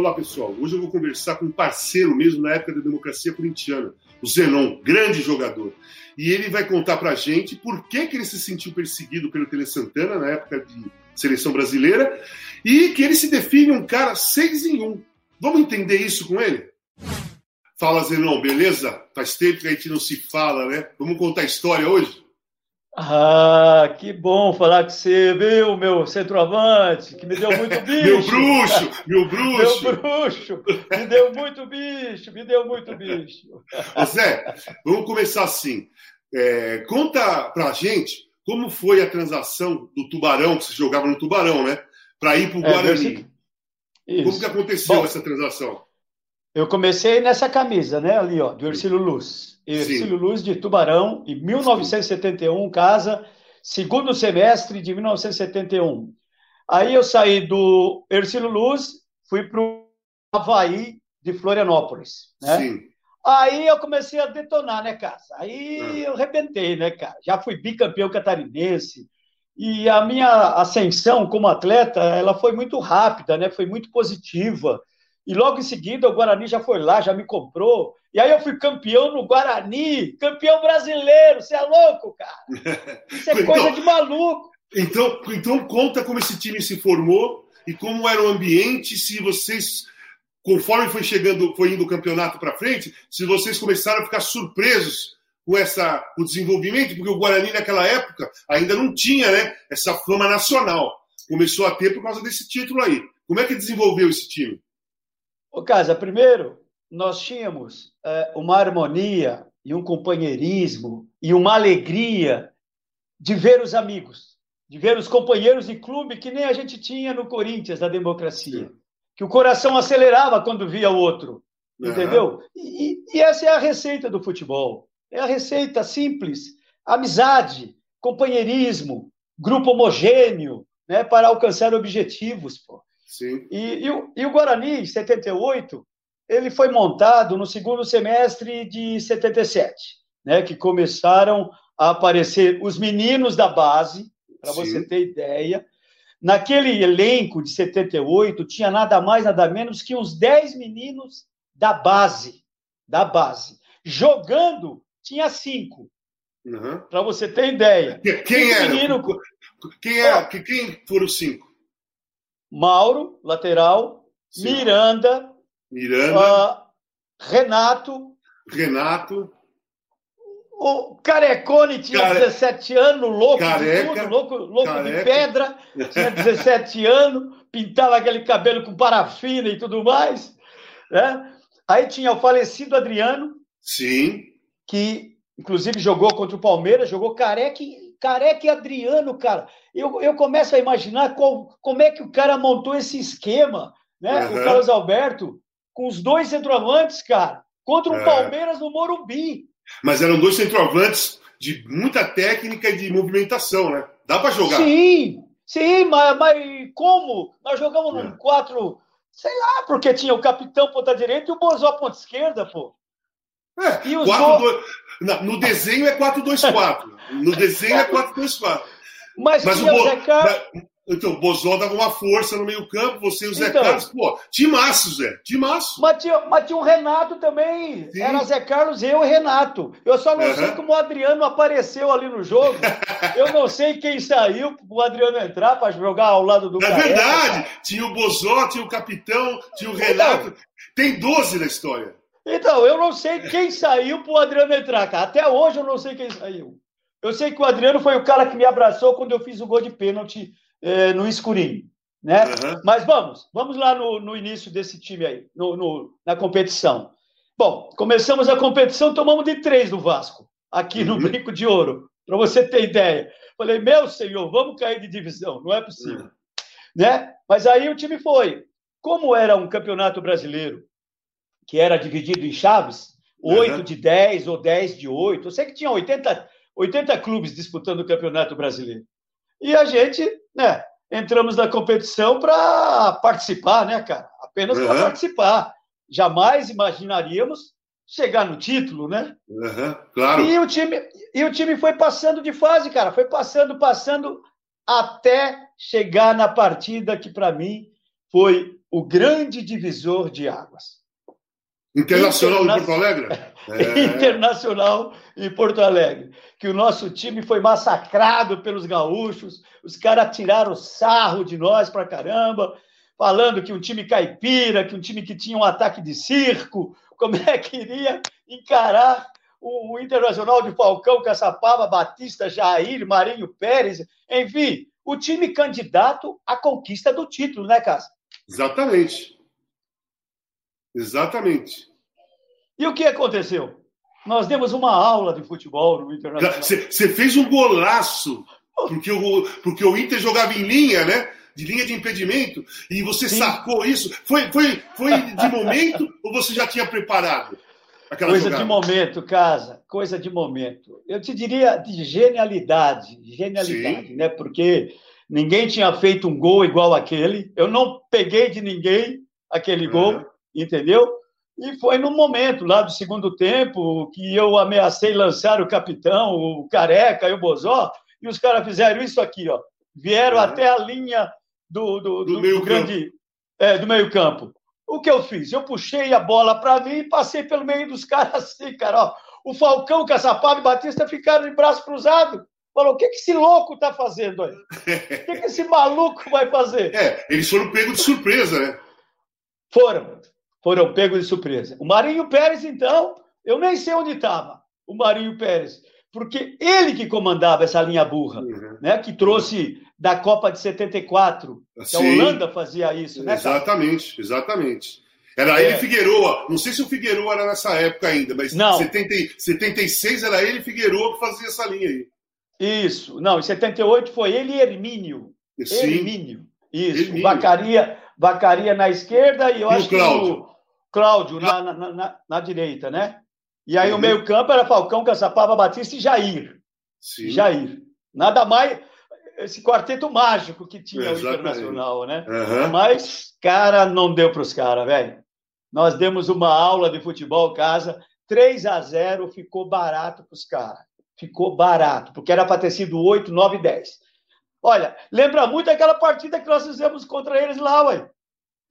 Olá, pessoal. Hoje eu vou conversar com um parceiro mesmo na época da democracia corintiana, o Zenon, grande jogador. E ele vai contar pra gente por que, que ele se sentiu perseguido pelo Tele Santana na época de seleção brasileira e que ele se define um cara seis em um. Vamos entender isso com ele? Fala, Zenon, beleza? Faz tempo que a gente não se fala, né? Vamos contar a história hoje? Ah, que bom falar com você, viu, meu centroavante, que me deu muito bicho. meu bruxo, meu bruxo. Meu bruxo, me deu muito bicho, me deu muito bicho. Zé, vamos começar assim. É, conta pra gente como foi a transação do Tubarão, que você jogava no Tubarão, né? Para ir para o Guarani. É, como que aconteceu bom, essa transação? Eu comecei nessa camisa, né? Ali, ó, do Ercílio Luz. Ercílio Luz de Tubarão, em 1971, casa, segundo semestre de 1971. Aí eu saí do Ercílio Luz, fui para o Havaí de Florianópolis, né? Sim. Aí eu comecei a detonar, né, cara? Aí ah. eu arrebentei, né, cara? Já fui bicampeão catarinense. E a minha ascensão como atleta, ela foi muito rápida, né? Foi muito positiva. E logo em seguida o Guarani já foi lá, já me comprou. E aí eu fui campeão no Guarani, campeão brasileiro. Você é louco, cara? Isso é então, coisa de maluco. Então, então conta como esse time se formou e como era o ambiente, se vocês, conforme foi chegando, foi indo o campeonato para frente, se vocês começaram a ficar surpresos com essa, o desenvolvimento, porque o Guarani naquela época ainda não tinha né, essa fama nacional. Começou a ter por causa desse título aí. Como é que desenvolveu esse time? Ô, Casa, primeiro, nós tínhamos é, uma harmonia e um companheirismo e uma alegria de ver os amigos, de ver os companheiros de clube que nem a gente tinha no Corinthians, na democracia. Que o coração acelerava quando via o outro, uhum. entendeu? E, e essa é a receita do futebol. É a receita simples, amizade, companheirismo, grupo homogêneo, né, para alcançar objetivos. Pô. Sim. E, e, o, e o Guarani, em 78, ele foi montado no segundo semestre de 77, né, que começaram a aparecer os meninos da base, para você ter ideia. Naquele elenco de 78, tinha nada mais, nada menos que uns 10 meninos da base. Da base. Jogando, tinha cinco. Uhum. Para você ter ideia. Quem era? Menino... Quem, era? quem foram os cinco? Mauro, lateral, Sim. Miranda, Miranda, uh, Renato, Renato, o Carecone tinha Care... 17 anos, louco Careca, de tudo, louco, louco de pedra, tinha 17 anos, pintava aquele cabelo com parafina e tudo mais. Né? Aí tinha o falecido Adriano. Sim. Que, inclusive, jogou contra o Palmeiras, jogou careca Careca e Adriano, cara. Eu, eu começo a imaginar qual, como é que o cara montou esse esquema, né? Uhum. O Carlos Alberto, com os dois centroavantes, cara, contra o um é. Palmeiras no Morumbi. Mas eram dois centroavantes de muita técnica e de movimentação, né? Dá para jogar. Sim, sim, mas, mas como? Nós jogamos é. num 4, sei lá, porque tinha o capitão ponta direita e o Bozó ponta esquerda, pô. É, e os 4, do... no desenho é 4-2-4. No desenho é 4-2-4. Mas, mas o, Bo... Zé Carlos... Então, o Bozó dava uma força no meio campo, você e o Zé então, Carlos, pô, timaço, Zé, timaço. Mas tinha, mas tinha o Renato também, Sim. era Zé Carlos, eu e Renato. Eu só não uhum. sei como o Adriano apareceu ali no jogo. eu não sei quem saiu o Adriano entrar para jogar ao lado do É Careca, verdade, tinha o Bozó, tinha o capitão, tinha o Renato. Então, Tem 12 na história. Então, eu não sei quem saiu para o Adriano entrar, cara. Até hoje eu não sei quem saiu. Eu sei que o Adriano foi o cara que me abraçou quando eu fiz o gol de pênalti é, no escurinho. Né? Uhum. Mas vamos, vamos lá no, no início desse time aí, no, no, na competição. Bom, começamos a competição, tomamos de três do Vasco, aqui no uhum. Brinco de Ouro, para você ter ideia. Falei, meu senhor, vamos cair de divisão, não é possível. Uhum. Né? Mas aí o time foi. como era um campeonato brasileiro que era dividido em chaves, oito uhum. de 10 ou 10 de 8, eu sei que tinha 80, 80 clubes disputando o campeonato brasileiro. E a gente, né, entramos na competição para participar, né, cara? Apenas uhum. para participar. Jamais imaginaríamos chegar no título, né? Uhum, claro. E o, time, e o time foi passando de fase, cara. Foi passando, passando, até chegar na partida que, para mim, foi o grande divisor de águas. Internacional Interna... em Porto Alegre? É. Internacional em Porto Alegre. Que o nosso time foi massacrado pelos gaúchos, os caras tiraram sarro de nós pra caramba, falando que um time caipira, que um time que tinha um ataque de circo, como é que iria encarar o, Internacional de Falcão, Caçapava, Batista, Jair, Marinho Pérez, enfim, o time candidato à conquista do título, né, Cássio? Exatamente. Exatamente. E o que aconteceu? Nós demos uma aula de futebol no Internacional. Você fez um golaço, porque o, porque o Inter jogava em linha, né? De linha de impedimento, e você Sim. sacou isso. Foi, foi, foi de momento ou você já tinha preparado? Coisa jogada? de momento, casa, coisa de momento. Eu te diria de genialidade, genialidade, Sim. né? Porque ninguém tinha feito um gol igual aquele. Eu não peguei de ninguém aquele uhum. gol, entendeu? E foi no momento lá do segundo tempo que eu ameacei lançar o capitão, o Careca e o Bozó, e os caras fizeram isso aqui, ó. Vieram uhum. até a linha do, do, do, do meio grande é, do meio campo. O que eu fiz? Eu puxei a bola para mim e passei pelo meio dos caras assim, cara. Ó. O Falcão, Caçapava e Batista ficaram de braço cruzado. Falou, o que, que esse louco está fazendo aí? O que, que esse maluco vai fazer? É, eles foram pegos de surpresa, né? Foram foram pegos de surpresa. O Marinho Pérez, então, eu nem sei onde estava, o Marinho Pérez, porque ele que comandava essa linha burra, uhum. né, que trouxe da Copa de 74, que a Holanda fazia isso, né? Exatamente, exatamente. Era é. ele Figueroa. Não sei se o Figueroa era nessa época ainda, mas não. 70, 76 era ele Figueroa que fazia essa linha aí. Isso. Não, em 78 foi ele e Hermínio. Sim. Hermínio. Isso. Hermínio. Vacaria, Vacaria na esquerda e eu e acho o Cláudio. Cláudio na, na, na, na, direita, né? E aí uhum. o meio-campo era Falcão, Caçapava, Batista e Jair. Sim. Jair. Nada mais. Esse quarteto mágico que tinha o Internacional, né? Uhum. Mas, cara, não deu para os caras, velho. Nós demos uma aula de futebol casa, 3 a 0 ficou barato para os caras. Ficou barato, porque era para ter sido 8, 9, 10. Olha, lembra muito aquela partida que nós fizemos contra eles lá, ué.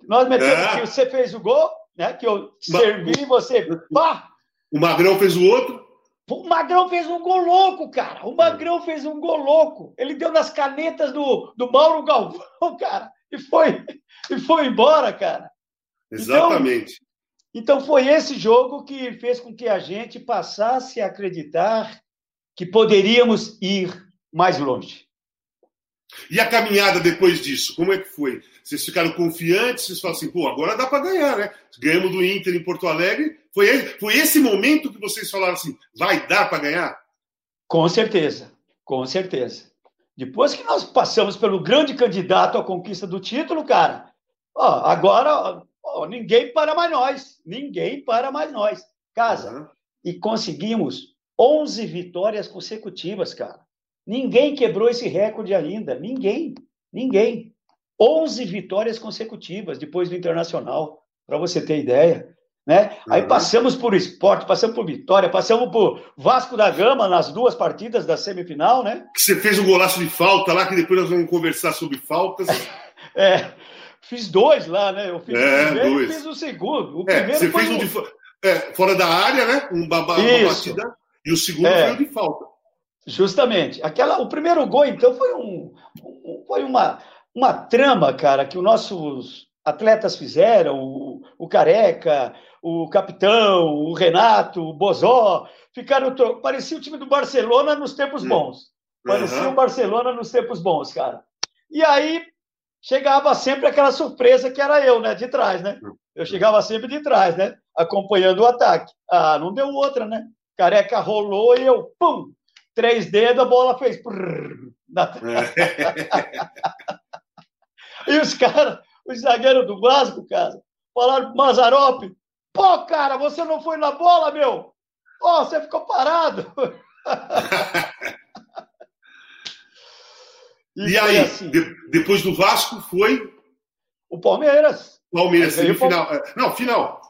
Nós metemos é. que você fez o gol, né? Que eu servi e você. Pá! O Magrão fez o outro? O Magrão fez um gol louco, cara. O Magrão fez um gol louco. Ele deu nas canetas do, do Mauro Galvão, cara. E foi, e foi embora, cara. Exatamente. Então, então foi esse jogo que fez com que a gente passasse a acreditar que poderíamos ir mais longe. E a caminhada depois disso, como é que foi? Vocês ficaram confiantes? Vocês falaram assim, pô, agora dá para ganhar, né? Ganhamos do Inter em Porto Alegre. Foi, foi esse momento que vocês falaram assim, vai dar para ganhar? Com certeza, com certeza. Depois que nós passamos pelo grande candidato à conquista do título, cara, ó, agora ó, ninguém para mais nós. Ninguém para mais nós. Casa. Uhum. E conseguimos 11 vitórias consecutivas, cara. Ninguém quebrou esse recorde ainda. Ninguém. Ninguém. 11 vitórias consecutivas depois do Internacional, para você ter ideia. Né? Uhum. Aí passamos por esporte, passamos por vitória, passamos por Vasco da Gama nas duas partidas da semifinal, né? Você fez um golaço de falta lá, que depois nós vamos conversar sobre faltas. é, fiz dois lá, né? Eu fiz é, o primeiro dois. e fiz o segundo. O é, primeiro você fez um, um de é, fora da área, né? Um uma batida, e o segundo é. foi o de falta. Justamente. Aquela, o primeiro gol, então, foi, um, foi uma, uma trama, cara, que os nossos atletas fizeram, o, o Careca, o Capitão, o Renato, o Bozó, ficaram. Parecia o time do Barcelona nos tempos bons. Parecia uhum. o Barcelona nos tempos bons, cara. E aí chegava sempre aquela surpresa que era eu, né? De trás, né? Eu chegava sempre de trás, né? Acompanhando o ataque. Ah, não deu outra, né? Careca rolou e eu, pum, três dedos, a bola fez. Prrr, na... e os caras os zagueiros do Vasco, cara, falaram pro Mazarop, pô, cara, você não foi na bola, meu? Pô, você ficou parado. e, e aí, assim. de, depois do Vasco, foi? O Palmeiras. Palmeiras, semifinal. É, não, final.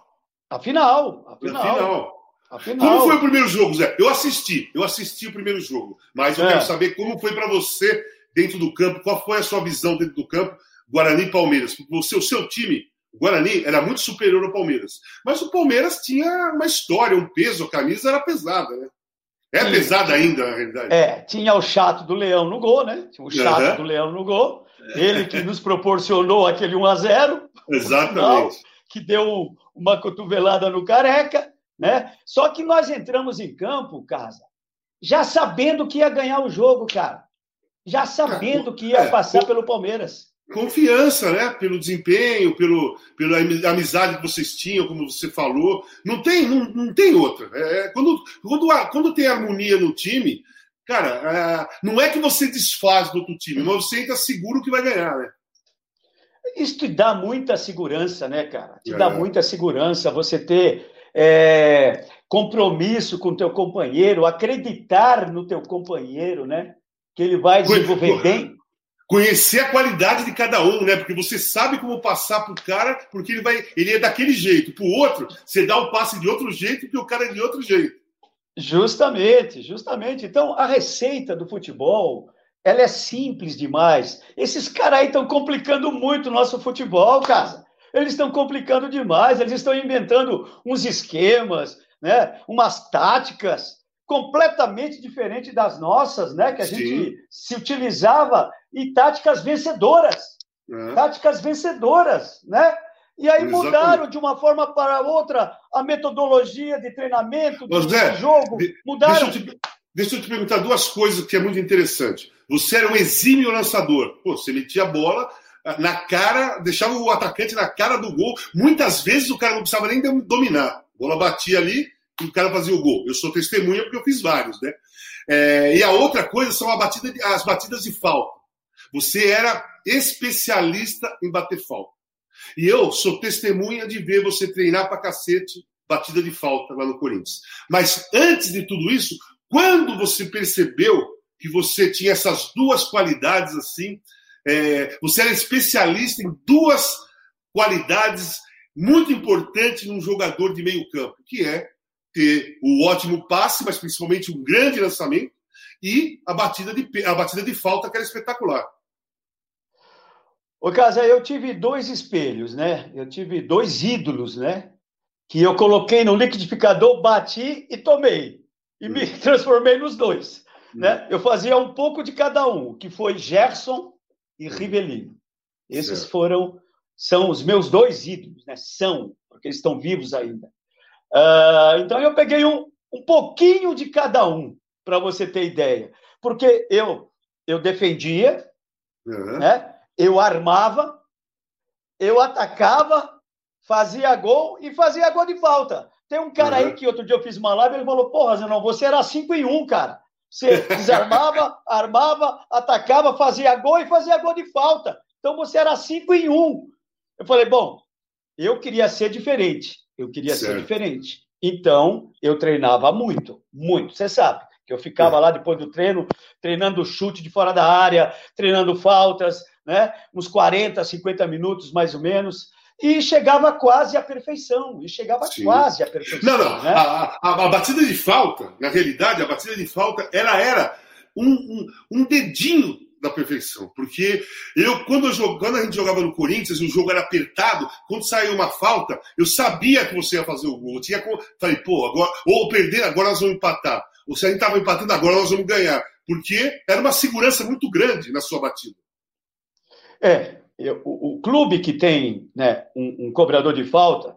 A final. A final. A final. Como foi o primeiro jogo, Zé? Eu assisti, eu assisti o primeiro jogo, mas eu é. quero saber como foi para você dentro do campo, qual foi a sua visão dentro do campo, Guarani e Palmeiras. Você, o seu time, o Guarani, era muito superior ao Palmeiras. Mas o Palmeiras tinha uma história, um peso, a camisa era pesada, né? É Sim. pesada ainda, na realidade. É, tinha o chato do Leão no gol, né? Tinha o chato uhum. do Leão no gol. Ele que nos proporcionou aquele 1 a 0 Exatamente. Final, que deu uma cotovelada no careca. Né? Só que nós entramos em campo, casa, já sabendo que ia ganhar o jogo, cara. Já sabendo que ia é, passar pelo Palmeiras. Confiança, né? Pelo desempenho, pelo, pela amizade que vocês tinham, como você falou. Não tem, não, não tem outra. É, é quando, quando, quando tem harmonia no time, cara, é, não é que você desfaz do outro time, mas você entra seguro que vai ganhar, né? Isso te dá muita segurança, né, cara? Te é. dá muita segurança você ter é, compromisso com o teu companheiro, acreditar no teu companheiro, né? Que ele vai desenvolver bem. Conhecer a qualidade de cada um, né? Porque você sabe como passar pro cara, porque ele vai, ele é daquele jeito. Pro outro, você dá o passe de outro jeito, porque o cara é de outro jeito. Justamente, justamente. Então, a receita do futebol, ela é simples demais. Esses caras aí estão complicando muito o nosso futebol, cara. Eles estão complicando demais, eles estão inventando uns esquemas, né? umas táticas completamente diferentes das nossas, né? que a Sim. gente se utilizava, e táticas vencedoras. É. Táticas vencedoras, né? E aí Exatamente. mudaram de uma forma para outra a metodologia de treinamento, de Zé, jogo, mudaram. Deixa eu, te, deixa eu te perguntar duas coisas que é muito interessante. Você era um exímio lançador. Pô, você metia a bola, na cara, deixava o atacante na cara do gol. Muitas vezes o cara não precisava nem dominar. A bola batia ali o cara fazia o gol. Eu sou testemunha porque eu fiz vários, né? É, e a outra coisa são batida de, as batidas de falta. Você era especialista em bater falta. E eu sou testemunha de ver você treinar pra cacete batida de falta lá no Corinthians. Mas antes de tudo isso, quando você percebeu que você tinha essas duas qualidades assim, é, você era especialista em duas qualidades muito importantes num jogador de meio campo, que é ter o ótimo passe, mas principalmente um grande lançamento, e a batida de, a batida de falta, que era espetacular. Ô, Casa, eu tive dois espelhos, né? Eu tive dois ídolos, né? Que eu coloquei no liquidificador, bati e tomei. E hum. me transformei nos dois. Hum. Né? Eu fazia um pouco de cada um, que foi Gerson e Rivelino. Esses certo. foram, são os meus dois ídolos, né? São, porque eles estão vivos ainda. Uh, então eu peguei um, um pouquinho de cada um, para você ter ideia. Porque eu, eu defendia, uhum. né? eu armava, eu atacava, fazia gol e fazia gol de falta. Tem um cara uhum. aí que outro dia eu fiz uma live, ele falou, porra, Zenão, você era 5 em 1, um, cara. Você desarmava, armava, atacava, fazia gol e fazia gol de falta. Então você era cinco em um. Eu falei, bom, eu queria ser diferente. Eu queria certo. ser diferente. Então eu treinava muito, muito. Você sabe que eu ficava é. lá depois do treino, treinando chute de fora da área, treinando faltas, né? Uns 40, 50 minutos mais ou menos e chegava quase à perfeição, e chegava Sim. quase à perfeição. Não, não, né? a, a, a, batida de falta, na realidade, a batida de falta, ela era um, um, um dedinho da perfeição, porque eu quando, eu quando a gente jogava no Corinthians, o jogo era apertado, quando saiu uma falta, eu sabia que você ia fazer o gol. Eu tinha, falei, pô, agora, ou perder, agora nós vamos empatar. Ou se a gente estava empatando, agora nós vamos ganhar. Porque era uma segurança muito grande na sua batida. É, o, o, clube que tem né, um, um, cobrador de falta,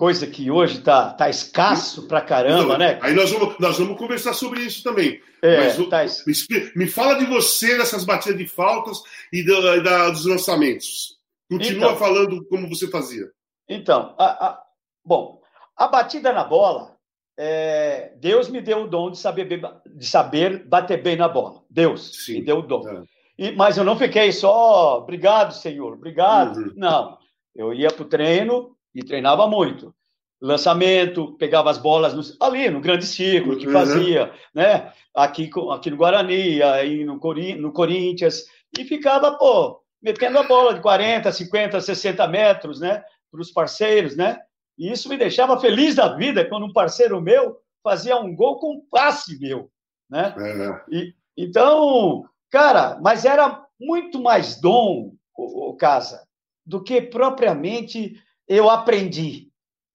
coisa que hoje está tá escasso pra caramba, né? Aí nós vamos, nós vamos conversar sobre isso também. É, Mas, tá me, me, fala de você nessas batidas de faltas e da, da, dos lançamentos. Continua então, falando como você fazia. Então, a, a, bom, a batida na bola, é, Deus me deu o dom de saber, de saber bater bem na bola. Deus Sim, me deu o dom. É. E, mas eu não fiquei só, obrigado, senhor, obrigado. Uhum. Não, eu ia para o treino e treinava muito. Lançamento, pegava as bolas no, ali no grande círculo que uhum. fazia, né? Aqui, aqui no Guarani, aí no, Cori, no Corinthians, e ficava, pô, metendo a bola de 40, 50, 60 metros, né? Para os parceiros, né? E isso me deixava feliz da vida quando um parceiro meu fazia um gol com um passe meu, né? É. E, então, Cara, mas era muito mais dom, o, o Casa, do que propriamente eu aprendi.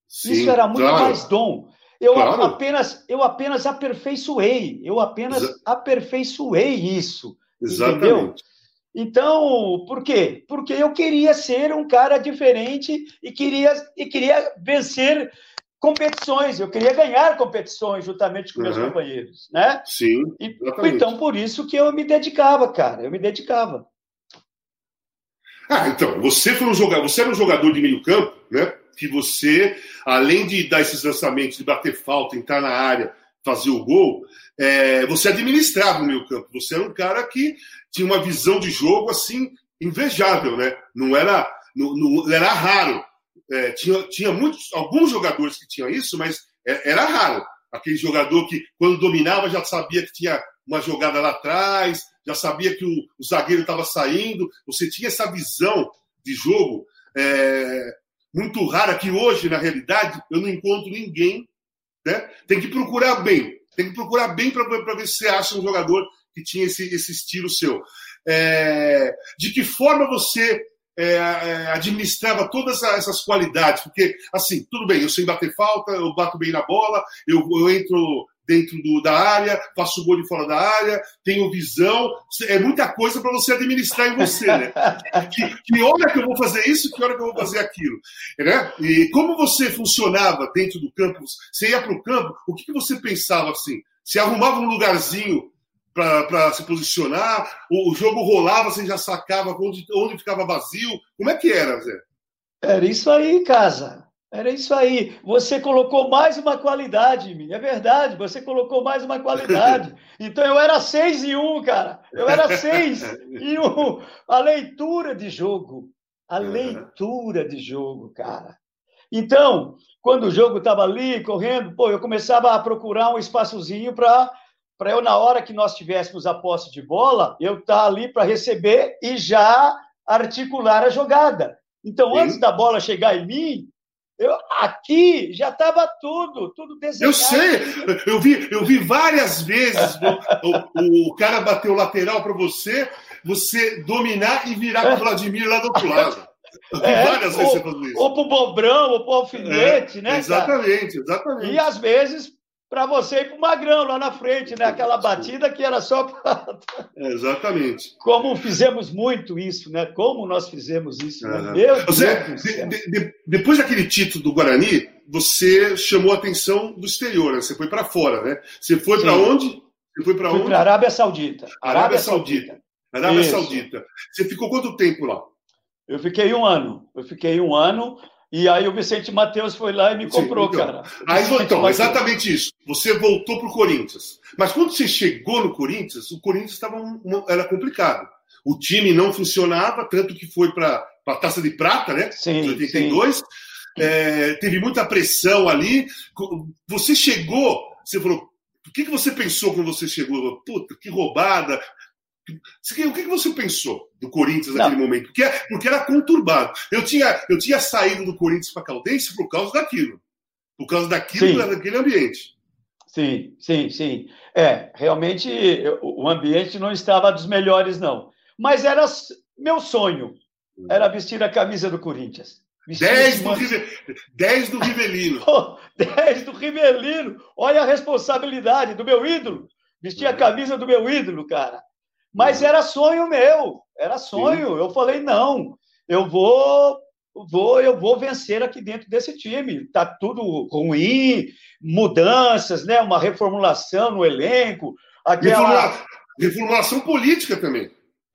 Sim, Isso era muito claro. mais dom. Eu claro. apenas eu apenas aperfeiçoei, eu apenas Exa aperfeiçoei isso. Exatamente. Entendeu? Então, por quê? Porque eu queria ser um cara diferente e queria, e queria vencer competições, eu queria ganhar competições juntamente com uhum. meus companheiros, né? Sim. Exatamente. Então, por isso que eu me dedicava, cara, eu me dedicava. Ah, então, você foi um jogador, você era um jogador de meio campo, né? Que você, além de dar esses lançamentos, de bater falta, entrar na área, fazer o gol, é, você administrava o meio campo. Você era um cara que tinha uma visão de jogo assim invejável, né? Não era, não, não era raro é, tinha, tinha muitos, alguns jogadores que tinham isso, mas é, era raro. Aquele jogador que, quando dominava, já sabia que tinha uma jogada lá atrás, já sabia que o, o zagueiro estava saindo. Você tinha essa visão de jogo é, muito rara que hoje, na realidade, eu não encontro ninguém. Né? Tem que procurar bem. Tem que procurar bem para ver se você acha um jogador que tinha esse, esse estilo seu. É, de que forma você é, é, administrava todas essas qualidades, porque, assim, tudo bem, eu sei bater falta, eu bato bem na bola, eu, eu entro dentro do, da área, faço gol de fora da área, tenho visão, é muita coisa para você administrar em você, né? que, que, hora que eu vou fazer isso, que hora que eu vou fazer aquilo, né? E como você funcionava dentro do campo, você ia para o campo, o que, que você pensava assim? Você arrumava um lugarzinho para se posicionar? O, jogo rolava, você já sacava onde, onde ficava vazio? Como é que era, Zé? Era isso aí, casa. Era isso aí. Você colocou mais uma qualidade em mim. É verdade, você colocou mais uma qualidade. Então eu era seis e um, cara. Eu era seis e um. A leitura de jogo. A leitura de jogo, cara. Então, quando o jogo estava ali, correndo, pô, eu começava a procurar um espaçozinho para para eu, na hora que nós tivéssemos a posse de bola, eu estar tá ali para receber e já articular a jogada. Então, Sim. antes da bola chegar em mim, eu, aqui já estava tudo, tudo desenhado. Eu sei, eu vi, eu vi várias vezes o, o, o cara bater o lateral para você, você dominar e virar para o Vladimir lá do outro lado. É, várias vezes ou, você fazendo isso. Ou para o Bobrão, ou para o Alfinete, é, né? Exatamente, cara? exatamente. E às vezes para você ir para o Magrão lá na frente, né? Aquela batida que era só para. exatamente. Como fizemos muito isso, né? Como nós fizemos isso, né? Meu você, de, de, depois daquele título do Guarani, você chamou a atenção do exterior, né? Você foi para fora, né? Você foi para onde? Você foi para onde? Para Arábia Saudita. Arábia, Arábia Saudita. Saudita. Arábia isso. Saudita. Você ficou quanto tempo lá? Eu fiquei um ano. Eu fiquei um ano. E aí o Vicente Matheus foi lá e me comprou, Sim, então, cara. Aí, então, exatamente isso. Você voltou para o Corinthians. Mas quando você chegou no Corinthians, o Corinthians estava era complicado. O time não funcionava, tanto que foi para a Taça de Prata, né? Sim, em 82. Sim. É, teve muita pressão ali. Você chegou, você falou, o que, que você pensou quando você chegou? Puta, que roubada, o que você pensou do Corinthians naquele Não. momento? Porque, porque era conturbado. Eu tinha, eu tinha saído do Corinthians para Caldense por causa daquilo. Por causa daquilo, sim. daquele ambiente. Sim, sim, sim. É, realmente o ambiente não estava dos melhores, não. Mas era meu sonho. Era vestir a camisa do Corinthians. 10 do, Rive... do Rivelino. 10 do Rivelino. Olha a responsabilidade do meu ídolo. Vestir a uhum. camisa do meu ídolo, cara. Mas era sonho meu, era sonho. Sim. Eu falei, não, eu vou, vou, eu vou vencer aqui dentro desse time. Tá tudo ruim, mudanças, né? Uma reformulação no elenco. Aquela... Reformulação política também.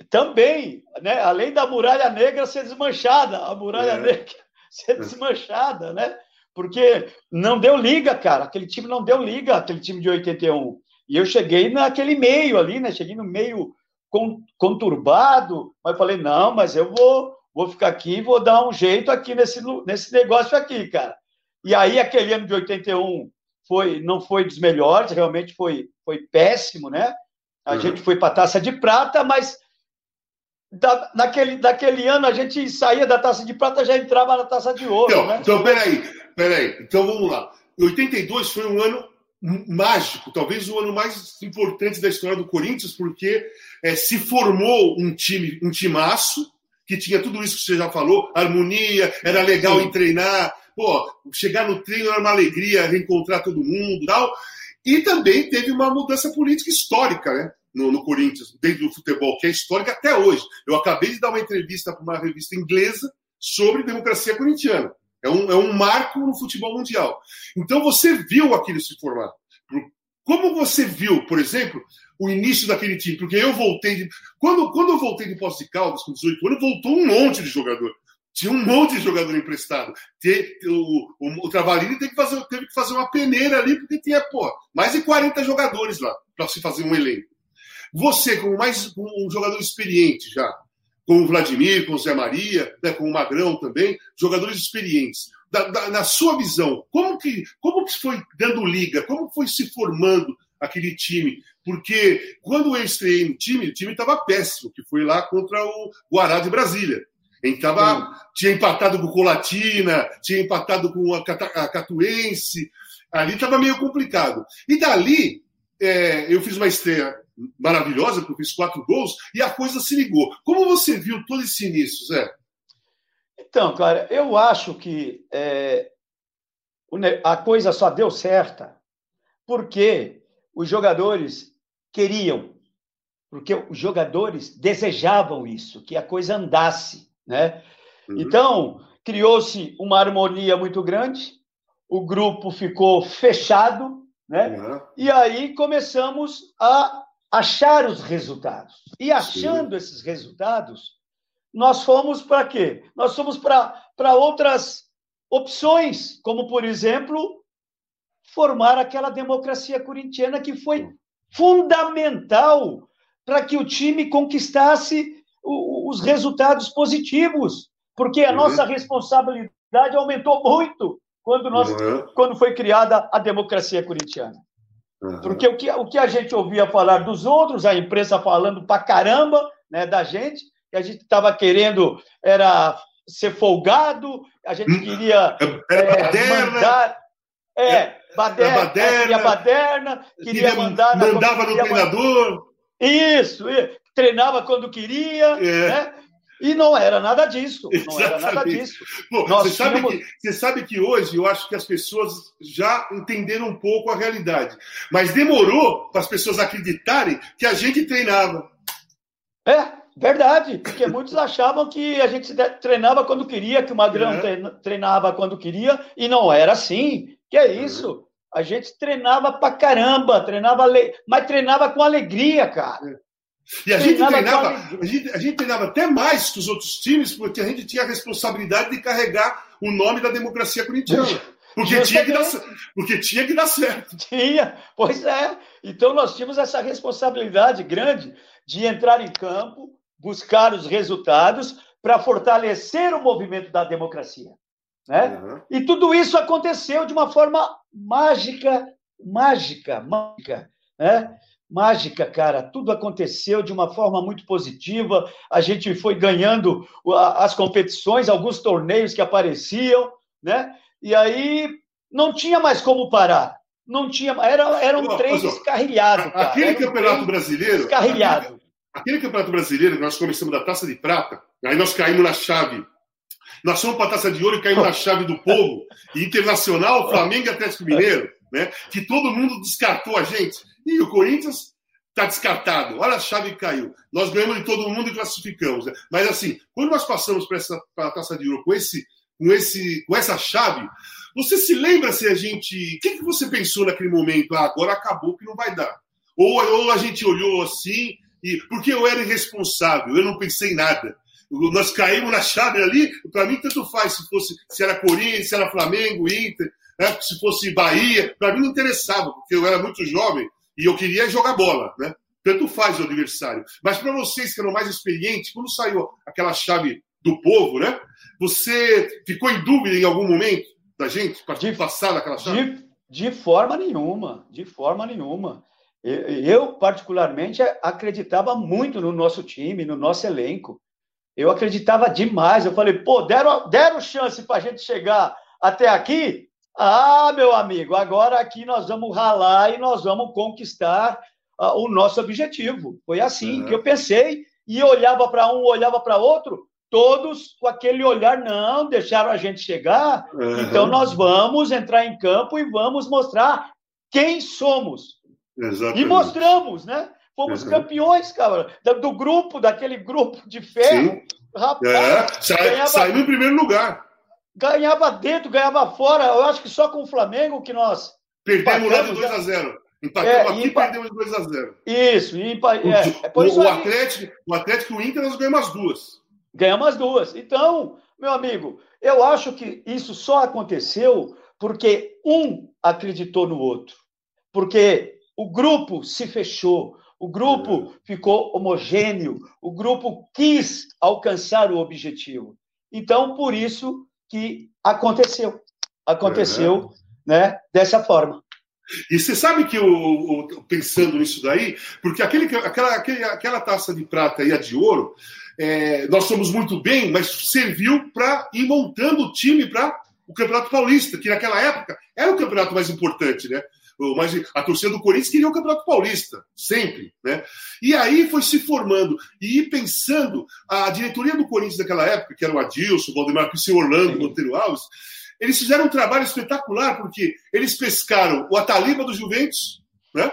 Também, né? Além da muralha negra ser desmanchada, a muralha é. negra ser desmanchada, né? Porque não deu liga, cara. Aquele time não deu liga, aquele time de 81. E eu cheguei naquele meio ali, né? Cheguei no meio conturbado, mas falei, não, mas eu vou, vou ficar aqui, vou dar um jeito aqui nesse, nesse negócio aqui, cara. E aí, aquele ano de 81 foi, não foi dos melhores, realmente foi, foi péssimo, né? A uhum. gente foi para a taça de prata, mas da, naquele, daquele ano a gente saía da taça de prata já entrava na taça de ouro. Então, né? então peraí, peraí. Então vamos lá. 82 foi um ano mágico, talvez o ano mais importante da história do Corinthians, porque é, se formou um time, um timaço, que tinha tudo isso que você já falou, harmonia, era legal em treinar, pô, chegar no treino era uma alegria, reencontrar todo mundo tal. E também teve uma mudança política histórica, né? No, no, Corinthians, dentro do futebol, que é histórica até hoje. Eu acabei de dar uma entrevista para uma revista inglesa sobre democracia corintiana. É um, é um marco no futebol mundial. Então você viu aquilo se formar. Como você viu, por exemplo, o início daquele time? Porque eu voltei de. Quando, quando eu voltei de Posse de Caldas, com 18 anos, voltou um monte de jogador. Tinha um monte de jogador emprestado. O, o, o Travalini teve que, fazer, teve que fazer uma peneira ali, porque tinha, pô, mais de 40 jogadores lá para se fazer um elenco. Você, como mais um jogador experiente já, com o Vladimir, com o Zé Maria, né, com o Magrão também, jogadores experientes. Da, da, na sua visão, como que, como que foi dando liga? Como foi se formando aquele time? Porque quando eu estreiei no time, o time estava péssimo, que foi lá contra o Guará de Brasília. Tava, tinha empatado com o Colatina, tinha empatado com a, Catuense. Ali estava meio complicado. E dali, é, eu fiz uma estreia maravilhosa, porque eu fiz quatro gols, e a coisa se ligou. Como você viu todo esse início, Zé? Então, cara, eu acho que é, a coisa só deu certa porque os jogadores queriam, porque os jogadores desejavam isso, que a coisa andasse, né? Uhum. Então, criou-se uma harmonia muito grande, o grupo ficou fechado, né? Uhum. E aí começamos a achar os resultados. E achando Sim. esses resultados, nós fomos para quê? Nós fomos para outras opções, como, por exemplo, formar aquela democracia corintiana que foi fundamental para que o time conquistasse os resultados positivos, porque a uhum. nossa responsabilidade aumentou muito quando, nós, uhum. quando foi criada a democracia corintiana. Uhum. Porque o que, o que a gente ouvia falar dos outros, a imprensa falando pra caramba né, da gente, que a gente estava querendo era ser folgado, a gente hum, queria era é, mandar. É, baderna, baderna, queria baderna, queria, queria mandar. Mandava no treinador. Isso, treinava quando queria, é. né? E não era nada disso. Não era nada disso. Pô, você, sabe que, você sabe que hoje eu acho que as pessoas já entenderam um pouco a realidade. Mas demorou para as pessoas acreditarem que a gente treinava. É, verdade. Porque muitos achavam que a gente treinava quando queria, que o Magrão é. treinava quando queria, e não era assim. Que é isso? A gente treinava pra caramba, treinava, mas treinava com alegria, cara. É. E a gente, treinava, a, gente, a gente treinava até mais que os outros times, porque a gente tinha a responsabilidade de carregar o nome da democracia corintiana. Porque tinha, que dar, porque tinha que dar certo. Tinha, pois é. Então nós tínhamos essa responsabilidade grande de entrar em campo, buscar os resultados para fortalecer o movimento da democracia. Né? Uhum. E tudo isso aconteceu de uma forma mágica, mágica, mágica. Né? Mágica, cara. Tudo aconteceu de uma forma muito positiva. A gente foi ganhando as competições, alguns torneios que apareciam, né? E aí não tinha mais como parar. Não tinha, era, era um trem descarrilhado. Cara. Aquele um campeonato brasileiro. Descarrilhado. Aquele, aquele campeonato brasileiro, nós começamos da taça de prata, aí nós caímos na chave. Nós fomos para a taça de ouro e caímos na chave do povo. Internacional, Flamengo e Atlético Mineiro, né? Que todo mundo descartou a gente. E o Corinthians está descartado. Olha, a chave caiu. Nós ganhamos de todo mundo e classificamos. Né? Mas assim, quando nós passamos para pra taça de ouro com esse, com esse, com essa chave, você se lembra se a gente, o que, que você pensou naquele momento? Ah, agora acabou que não vai dar. Ou, ou a gente olhou assim e porque eu era irresponsável, eu não pensei em nada. Nós caímos na chave ali, para mim tanto faz se fosse se era Corinthians, se era Flamengo, Inter, né? se fosse Bahia, para mim não interessava, porque eu era muito jovem e eu queria jogar bola, né? tanto faz o adversário. Mas para vocês que eram mais experientes, quando saiu aquela chave do povo, né? Você ficou em dúvida em algum momento da gente para passar daquela chave? De, de forma nenhuma, de forma nenhuma. Eu, particularmente, acreditava muito no nosso time, no nosso elenco. Eu acreditava demais. Eu falei, pô, deram, deram chance para a gente chegar até aqui? Ah, meu amigo, agora aqui nós vamos ralar e nós vamos conquistar uh, o nosso objetivo. Foi assim uhum. que eu pensei e olhava para um, olhava para outro, todos com aquele olhar, não, deixaram a gente chegar, uhum. então nós vamos entrar em campo e vamos mostrar quem somos. Exatamente. E mostramos, né? Fomos uhum. campeões, cara, do grupo, daquele grupo de ferro. Sim. Rapaz, é, sai, ganhava, saiu em primeiro lugar. Ganhava dentro, ganhava fora. Eu acho que só com o Flamengo que nós. Perdemos lá de 2 a 0 Empatamos é, aqui e empa... perdemos 2 a 0 Isso, e empa... é o, o, Atlético, o Atlético e o Inter nós ganhamos as duas. Ganhamos as duas. Então, meu amigo, eu acho que isso só aconteceu porque um acreditou no outro. Porque o grupo se fechou, o grupo é. ficou homogêneo, o grupo quis alcançar o objetivo. Então, por isso que aconteceu. Aconteceu é. né, dessa forma. E você sabe que, eu, pensando nisso daí, porque aquele, aquela, aquele, aquela taça de prata e a de ouro, é, nós somos muito bem, mas serviu para ir montando o time para o Campeonato Paulista, que naquela época era o campeonato mais importante, né? Mas a torcida do Corinthians queria o Campeonato Paulista, sempre, né? E aí foi se formando e pensando a diretoria do Corinthians daquela época, que era o Adilson, o Valdemar o Orlando, o Monteiro Alves, eles fizeram um trabalho espetacular, porque eles pescaram o Ataliba do Juventus, né?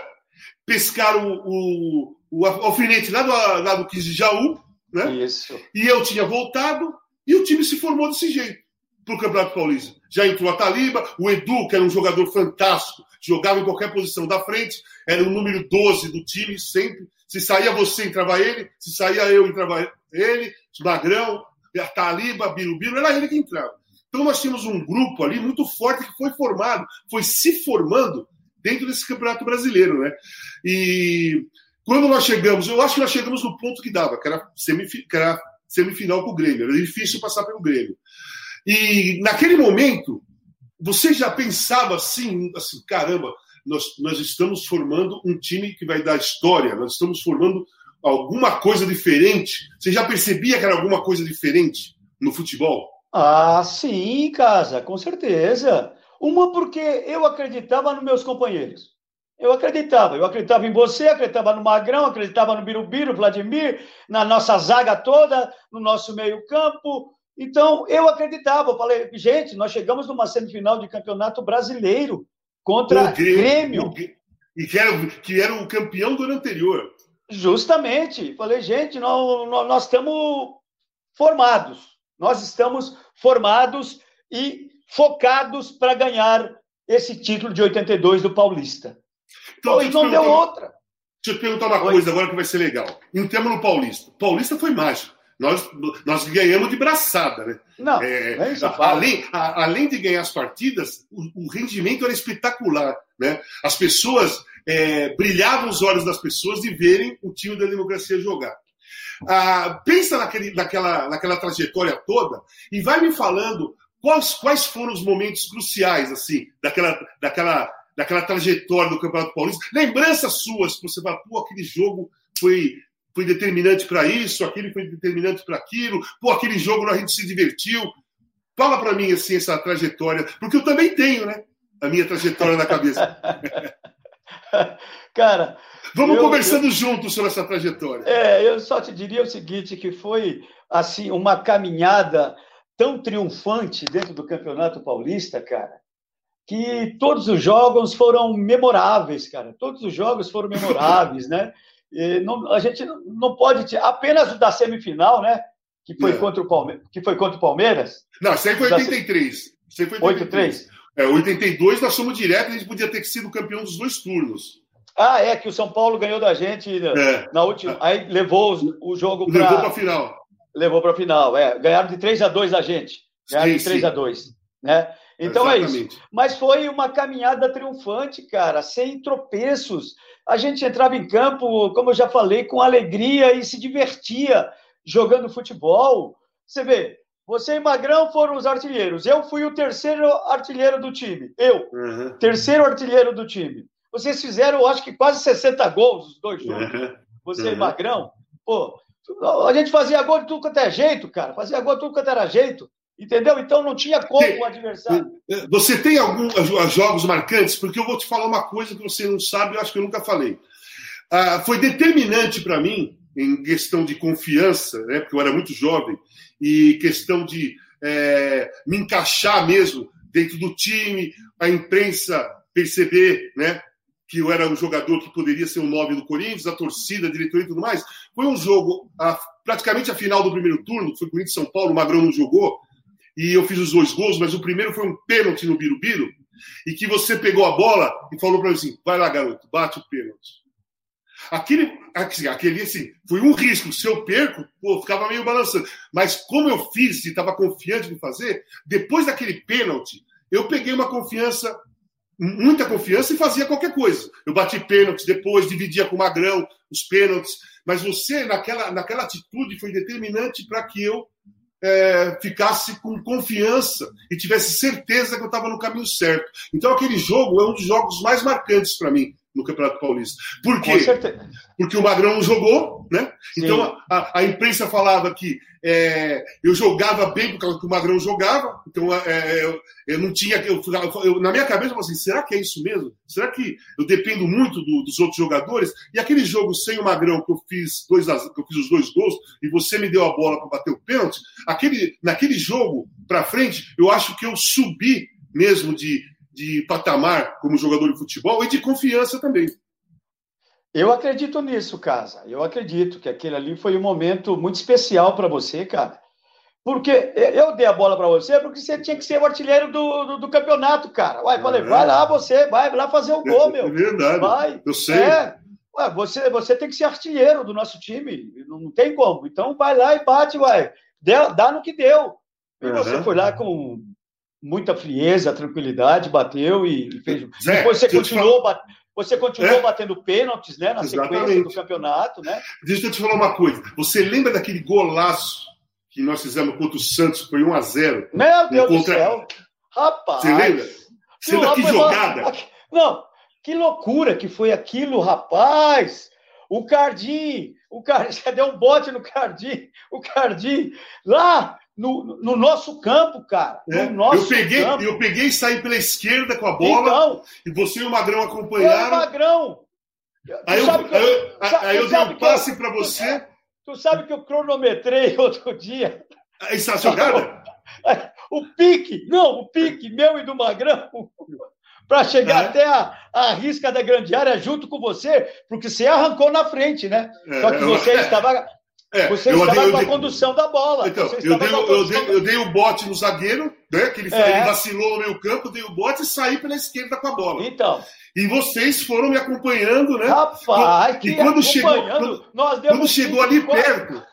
pescaram o, o, o alfinete lá do, lá do 15 de Jaú, né? Isso. e eu tinha voltado, e o time se formou desse jeito para o Campeonato Paulista. Já entrou a Taliba, o Edu, que era um jogador fantástico, jogava em qualquer posição da frente, era o número 12 do time, sempre. Se saía você, entrava ele, se saía eu, entrava ele, Magrão, Taliba, Birubiru, era ele que entrava. Então nós tínhamos um grupo ali muito forte que foi formado, foi se formando dentro desse campeonato brasileiro, né? E quando nós chegamos, eu acho que nós chegamos no ponto que dava, que era, semif que era semifinal com o Grêmio, era difícil passar pelo Grêmio. E naquele momento, você já pensava assim, assim, caramba, nós, nós estamos formando um time que vai dar história, nós estamos formando alguma coisa diferente. Você já percebia que era alguma coisa diferente no futebol? Ah, sim, casa, com certeza. Uma porque eu acreditava nos meus companheiros. Eu acreditava, eu acreditava em você, acreditava no Magrão, acreditava no Birubiru, Vladimir, na nossa zaga toda, no nosso meio-campo. Então, eu acreditava, eu falei, gente, nós chegamos numa semifinal de campeonato brasileiro contra o Grêmio. Grêmio. E que era, que era o campeão do ano anterior. Justamente. Falei, gente, nós, nós estamos formados. Nós estamos formados e focados para ganhar esse título de 82 do Paulista. Então, e não deu outra. Deixa eu te perguntar uma Oi. coisa agora que vai ser legal. Entramos no Paulista. Paulista foi mágico. Nós, nós ganhamos de braçada, né? Não, é, é além, a, além de ganhar as partidas, o, o, rendimento era espetacular, né? As pessoas é, brilhavam os olhos das pessoas de verem o time da democracia jogar. Ah, pensa naquele, naquela, naquela trajetória toda e vai me falando quais, quais foram os momentos cruciais assim daquela, daquela, daquela trajetória do Campeonato Paulista. Lembranças suas, que você fala, pô, aquele jogo foi, foi determinante para isso, aquele foi determinante para aquilo, pô, aquele jogo a gente se divertiu. Fala para mim assim essa trajetória, porque eu também tenho, né? A minha trajetória na cabeça. Cara, Vamos eu, conversando eu, juntos sobre essa trajetória. É, eu só te diria o seguinte, que foi assim uma caminhada tão triunfante dentro do Campeonato Paulista, cara, que todos os jogos foram memoráveis, cara. Todos os jogos foram memoráveis, né? Não, a gente não pode ter, apenas o da semifinal, né? Que foi, é. contra o Palme que foi contra o Palmeiras. Não, isso aí foi 83. Isso aí foi 83. 83. É, 82 nós somos direto, a gente podia ter sido campeão dos dois turnos. Ah, é, que o São Paulo ganhou da gente é. na última. Aí levou o jogo para. Levou para a final. Levou para a final, é. Ganharam de 3 a 2 a gente. Ganharam sim, de 3 sim. a 2 né? Então Exatamente. é isso. Mas foi uma caminhada triunfante, cara, sem tropeços. A gente entrava em campo, como eu já falei, com alegria e se divertia jogando futebol. Você vê, você e Magrão foram os artilheiros. Eu fui o terceiro artilheiro do time. Eu, uhum. terceiro artilheiro do time. Vocês fizeram, acho que quase 60 gols, os dois juntos. Uhum. Você uhum. e Magrão. Pô, a gente fazia gol de tudo quanto é jeito, cara. Fazia gol de tudo quanto era jeito. Entendeu? Então não tinha como o adversário. Você tem alguns jogos marcantes? Porque eu vou te falar uma coisa que você não sabe, eu acho que eu nunca falei. Ah, foi determinante para mim, em questão de confiança, né, porque eu era muito jovem, e questão de é, me encaixar mesmo dentro do time, a imprensa perceber né, que eu era um jogador que poderia ser o nome do Corinthians, a torcida, a diretoria e tudo mais. Foi um jogo, a, praticamente a final do primeiro turno, foi Corinthians São Paulo, o Magrão não jogou, e eu fiz os dois gols, mas o primeiro foi um pênalti no Birubiru, e que você pegou a bola e falou para mim assim: vai lá, garoto, bate o pênalti. Aquele, aquele assim, foi um risco. Se eu perco, pô, ficava meio balançando. Mas como eu fiz e estava confiante de fazer, depois daquele pênalti, eu peguei uma confiança muita confiança e fazia qualquer coisa. Eu bati pênaltis, depois dividia com o Magrão os pênaltis, mas você, naquela, naquela atitude, foi determinante para que eu é, ficasse com confiança e tivesse certeza que eu estava no caminho certo. Então, aquele jogo é um dos jogos mais marcantes para mim no Campeonato Paulista. Por quê? Porque o Magrão jogou, né? Sim. Então a, a, imprensa falava que é, eu jogava bem por causa que o Magrão jogava, então é, eu, eu, não tinha. Eu, eu, na minha cabeça, eu falei assim: será que é isso mesmo? Será que eu dependo muito do, dos outros jogadores? E aquele jogo sem o Magrão, que eu fiz, dois, que eu fiz os dois gols, e você me deu a bola para bater o pênalti, aquele, naquele jogo para frente, eu acho que eu subi mesmo de, de patamar como jogador de futebol e de confiança também. Eu acredito nisso, Casa. Eu acredito que aquele ali foi um momento muito especial para você, cara. Porque eu dei a bola para você porque você tinha que ser o artilheiro do, do, do campeonato, cara. Uai, falei, é. vai lá você, vai lá fazer o gol, meu. É verdade. Vai. Eu sei. É. Ué, você, você tem que ser artilheiro do nosso time. Não, tem como. Então vai lá e bate, vai. Dá, dá no que deu. E uhum. você foi lá com muita frieza, tranquilidade, bateu e, fez. Zé, Depois você continuou, bat... você continuou é? batendo pênaltis, né, na Exatamente. sequência do campeonato, né? Deixa eu te falar uma coisa. Você lembra daquele golaço que nós fizemos contra o Santos, foi 1 a 0 Meu Deus contra... do céu! Rapaz! Você lembra? Você lembra que jogada? Não, que loucura que foi aquilo, rapaz! O Cardim, o Cardim, já deu um bote no Cardim, o Cardim, lá no, no nosso campo, cara. É. No nosso eu peguei, campo. eu peguei e saí pela esquerda com a bola. Então, e você e o Magrão acompanharam. o Magrão. Aí eu, eu, eu, aí eu dei um passe para você. Tu, tu sabe que eu cronometrei outro dia. Essa é jogada? O pique, não, o pique meu e do Magrão, para chegar é. até a, a risca da grande área junto com você, porque você arrancou na frente, né? É, Só que você estava é, você eu estava dei, com a dei, condução da bola. Então, eu dei, eu, dei, eu dei o bote no zagueiro, né? Que ele, é. ele vacilou no meio campo, dei o bote e saí pela esquerda com a bola. Então. E vocês foram me acompanhando, né? Rapaz, e quando chegou, quando, quando chegou ali perto,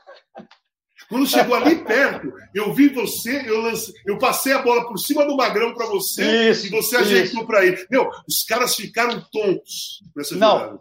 quando chegou ali perto, eu vi você, eu, lancei, eu passei a bola por cima do Magrão para você isso, e você ajeitou para ele. Meu, os caras ficaram tontos nessa Não. jogada.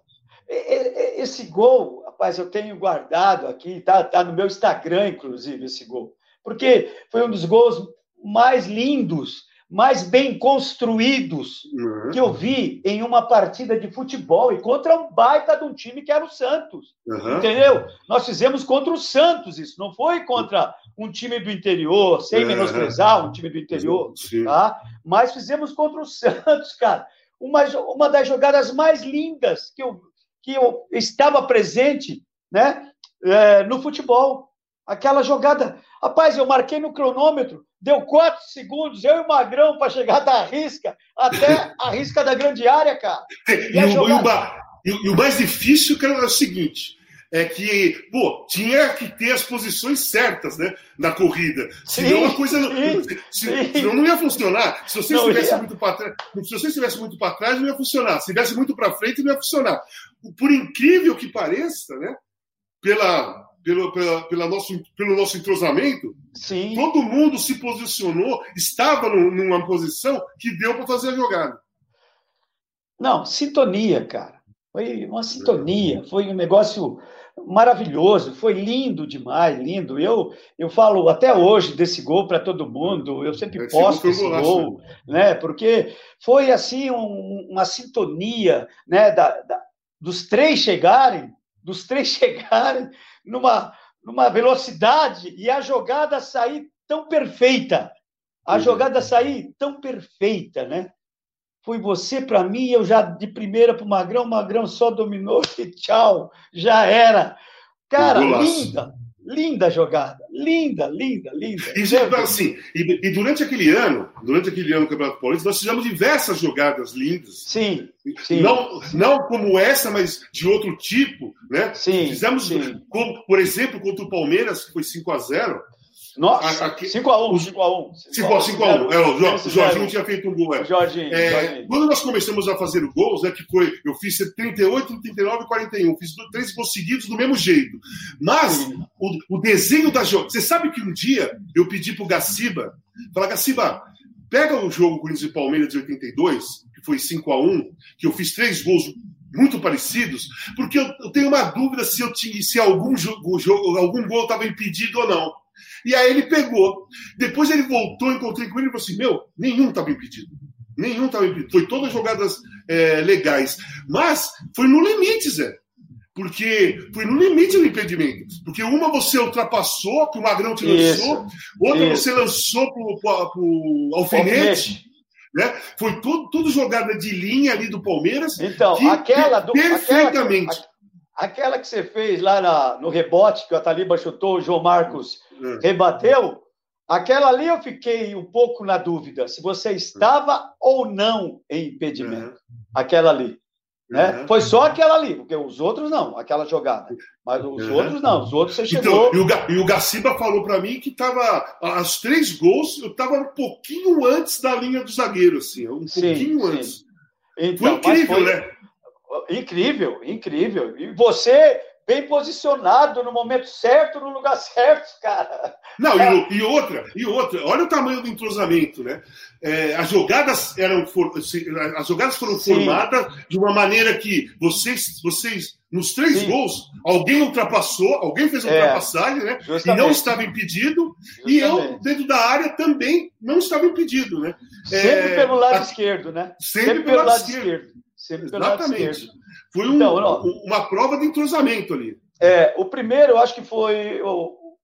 Esse gol, rapaz, eu tenho guardado aqui, tá, tá no meu Instagram, inclusive, esse gol. Porque foi um dos gols mais lindos, mais bem construídos uhum. que eu vi em uma partida de futebol e contra um baita de um time que era o Santos. Uhum. Entendeu? Nós fizemos contra o Santos isso, não foi contra um time do interior, sem uhum. menosprezar um time do interior, Sim. tá? Mas fizemos contra o Santos, cara. Uma, uma das jogadas mais lindas que eu, que eu estava presente né, é, no futebol. Aquela jogada. Rapaz, eu marquei no cronômetro, deu quatro segundos, eu e o Magrão para chegar da risca até a risca da grande área, cara. E, e, jogada... e, o, e o, mais difícil, cara, é o seguinte: é que, pô, tinha que ter as posições certas, né, na corrida. Senão sim, a coisa não, sim, se, sim. Senão não ia funcionar. Se você estivesse muito para trás, se você estivesse muito para trás, não ia funcionar. Se estivesse muito para frente, não ia funcionar. Por incrível que pareça, né, pela pelo, pela, pela nosso, pelo nosso entrosamento, Sim. todo mundo se posicionou, estava numa posição que deu para fazer a jogada. Não, sintonia, cara. Foi uma sintonia, foi um negócio maravilhoso, foi lindo demais, lindo. Eu, eu falo até hoje desse gol para todo mundo, eu sempre esse posto esse gol, né? Porque foi assim um, uma sintonia, né? Da, da, dos três chegarem, dos três chegarem numa, numa velocidade e a jogada sair tão perfeita, a uhum. jogada sair tão perfeita, né? Foi você para mim, eu já de primeira para o Magrão, o Magrão só dominou e tchau, já era. Cara, linda, linda jogada, linda, linda, linda. E, assim, e, e, durante aquele ano, durante aquele ano do Campeonato Paulista, nós fizemos diversas jogadas lindas. Sim, sim. Não, não como essa, mas de outro tipo, né? Sim. Fizemos, sim. Como, por exemplo, contra o Palmeiras, que foi 5 a 0 nossa, 5x1, 5x1. 5x1. É, o Jorginho tinha feito um gol. É. Jorginho, é, Jorginho. Quando nós começamos a fazer gols, né, que foi, eu fiz 38, 39 e 41. Fiz três gols seguidos do mesmo jeito. Mas o, o, desenho da jogada. Você sabe que um dia eu pedi pro Gaciba, falar, Gaciba, pega o jogo Corinthians e Palmeiras de 82, que foi 5x1, que eu fiz três gols muito parecidos, porque eu, eu tenho uma dúvida se eu tinha, se algum jogo, algum gol estava impedido ou não. E aí ele pegou. Depois ele voltou, encontrei com ele e falou assim: Meu, nenhum estava impedido. Nenhum estava impedido. Foi todas jogadas é, legais. Mas foi no limite, Zé. Porque foi no limite do impedimento. Porque uma você ultrapassou, que o Magrão te lançou, Isso. outra Isso. você lançou para o alfinete. Né? Foi tudo, tudo jogada de linha ali do Palmeiras. Então, aquela do. Perfeitamente. Aquela, aquela que você fez lá na, no rebote, que o Ataliba chutou, o João Marcos é. rebateu, aquela ali eu fiquei um pouco na dúvida se você estava ou não em impedimento. Aquela ali. Né? Foi só aquela ali, porque os outros não, aquela jogada. Mas os outros não, os outros você então, chegou. Então, e, o, e o Gaciba falou para mim que estava. As três gols, eu estava um pouquinho antes da linha do zagueiro, assim, um sim, pouquinho sim. antes. Então, foi incrível, foi, né? Incrível, incrível. E você bem posicionado no momento certo, no lugar certo, cara. Não, e, e outra, e outra, olha o tamanho do entrosamento, né? É, as jogadas eram as jogadas foram Sim. formadas de uma maneira que vocês, vocês nos três Sim. gols, alguém ultrapassou, alguém fez uma é, ultrapassagem, né? Justamente. E não estava impedido, justamente. e eu, dentro da área, também não estava impedido, né? Sempre é, pelo lado a, esquerdo, né? Sempre, sempre pelo, lado, lado esquerdo. esquerdo. Sempre Exatamente. Foi um, então, uma prova de entrosamento ali. É, o primeiro, eu acho que foi. O,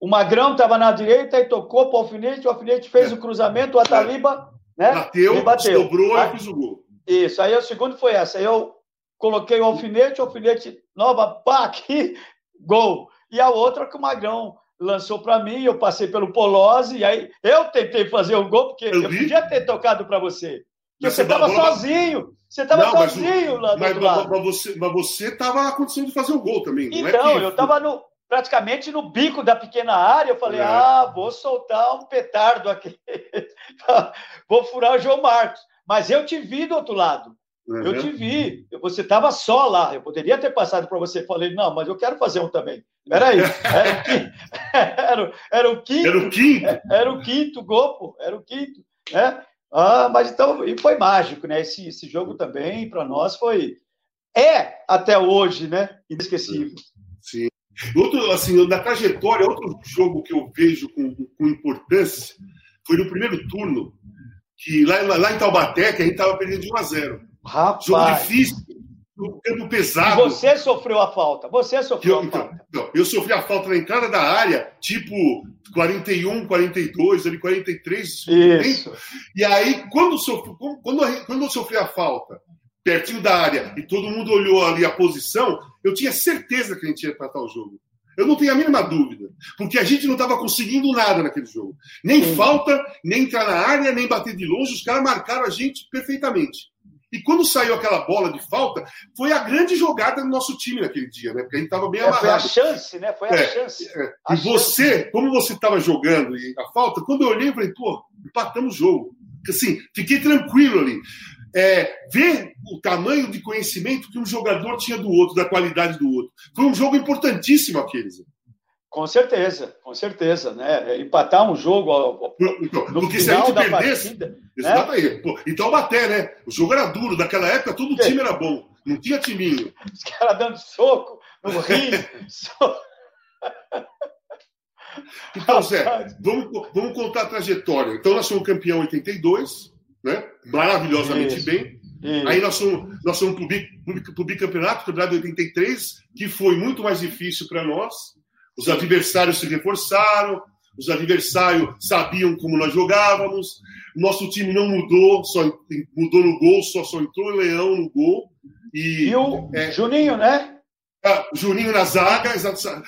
o Magrão estava na direita e tocou para o alfinete, o alfinete fez é. o cruzamento, o Ataliba é. né, bateu, bateu. sobrou e fez o gol. Isso, aí o segundo foi essa. Aí eu coloquei o alfinete, o alfinete nova, pá, aqui, gol. E a outra que o Magrão lançou para mim, eu passei pelo Polozzi, e aí eu tentei fazer o gol, porque eu, eu podia ter tocado para você. Porque você estava sozinho. Você estava sozinho lá do mas, outro lado. Mas você, mas você estava na condição de fazer o gol também. Então, é que... eu estava no, praticamente no bico da pequena área. Eu falei, é. ah, vou soltar um petardo aqui. vou furar o João Marcos. Mas eu te vi do outro lado. Uhum. Eu te vi. Você estava só lá. Eu poderia ter passado para você. Falei, não, mas eu quero fazer um também. Peraí. Era, era, o quinto. Era o quinto. Era o quinto gol, pô. Era o quinto. Né? Ah, mas então, e foi mágico, né? Esse, esse jogo também, para nós, foi. É, até hoje, né? Inesquecível. Sim. Outro, assim, na trajetória, outro jogo que eu vejo com, com importância foi no primeiro turno, que lá, lá em Taubaté, que a gente estava perdendo de 1 a 0 Rapaz. Jogo difícil, no campo pesado. E você sofreu a falta. Você sofreu eu, a então, falta. Não, eu sofri a falta na entrada da área, tipo 41, 42, ali 43. Isso. E aí, quando, sofri, quando, quando eu sofri a falta, pertinho da área, e todo mundo olhou ali a posição, eu tinha certeza que a gente ia tratar o jogo. Eu não tenho a mínima dúvida. Porque a gente não estava conseguindo nada naquele jogo. Nem Sim. falta, nem entrar na área, nem bater de longe. Os caras marcaram a gente perfeitamente. E quando saiu aquela bola de falta, foi a grande jogada do nosso time naquele dia, né? Porque a gente estava bem é, amarrado. Foi a chance, né? Foi a é, chance. É. A e chance. você, como você estava jogando e a falta, quando eu olhei, eu falei, pô, empatamos o jogo. Assim, fiquei tranquilo ali. É, ver o tamanho de conhecimento que um jogador tinha do outro, da qualidade do outro. Foi um jogo importantíssimo aquele. Com certeza, com certeza, né? Empatar um jogo então, no porque final se a gente perdesse, partida, exatamente. Né? Pô, então bater, né? O jogo era duro, naquela época todo o time era bom, não tinha timinho. Os caras dando soco no rio. so... Então, Zé, vamos, vamos contar a trajetória. Então, nós somos campeão em 82, né? Maravilhosamente Isso. bem. Isso. Aí nós somos, nós somos para o bicampeonato, campeonato de 83, que foi muito mais difícil para nós. Os adversários se reforçaram, os adversários sabiam como nós jogávamos. Nosso time não mudou, só mudou no gol, só, só entrou o Leão no gol. E, e o é, Juninho, né? Ah, Juninho na zaga,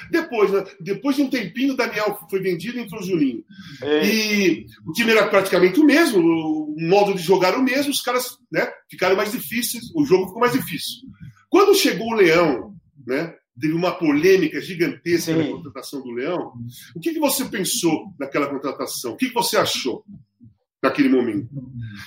depois, né? depois de um tempinho, o Daniel foi vendido e entrou o Juninho. É. E o time era praticamente o mesmo, o modo de jogar o mesmo, os caras né, ficaram mais difíceis, o jogo ficou mais difícil. Quando chegou o Leão, né, teve uma polêmica gigantesca Sim. na contratação do Leão, o que, que você pensou naquela contratação? O que, que você achou? naquele momento.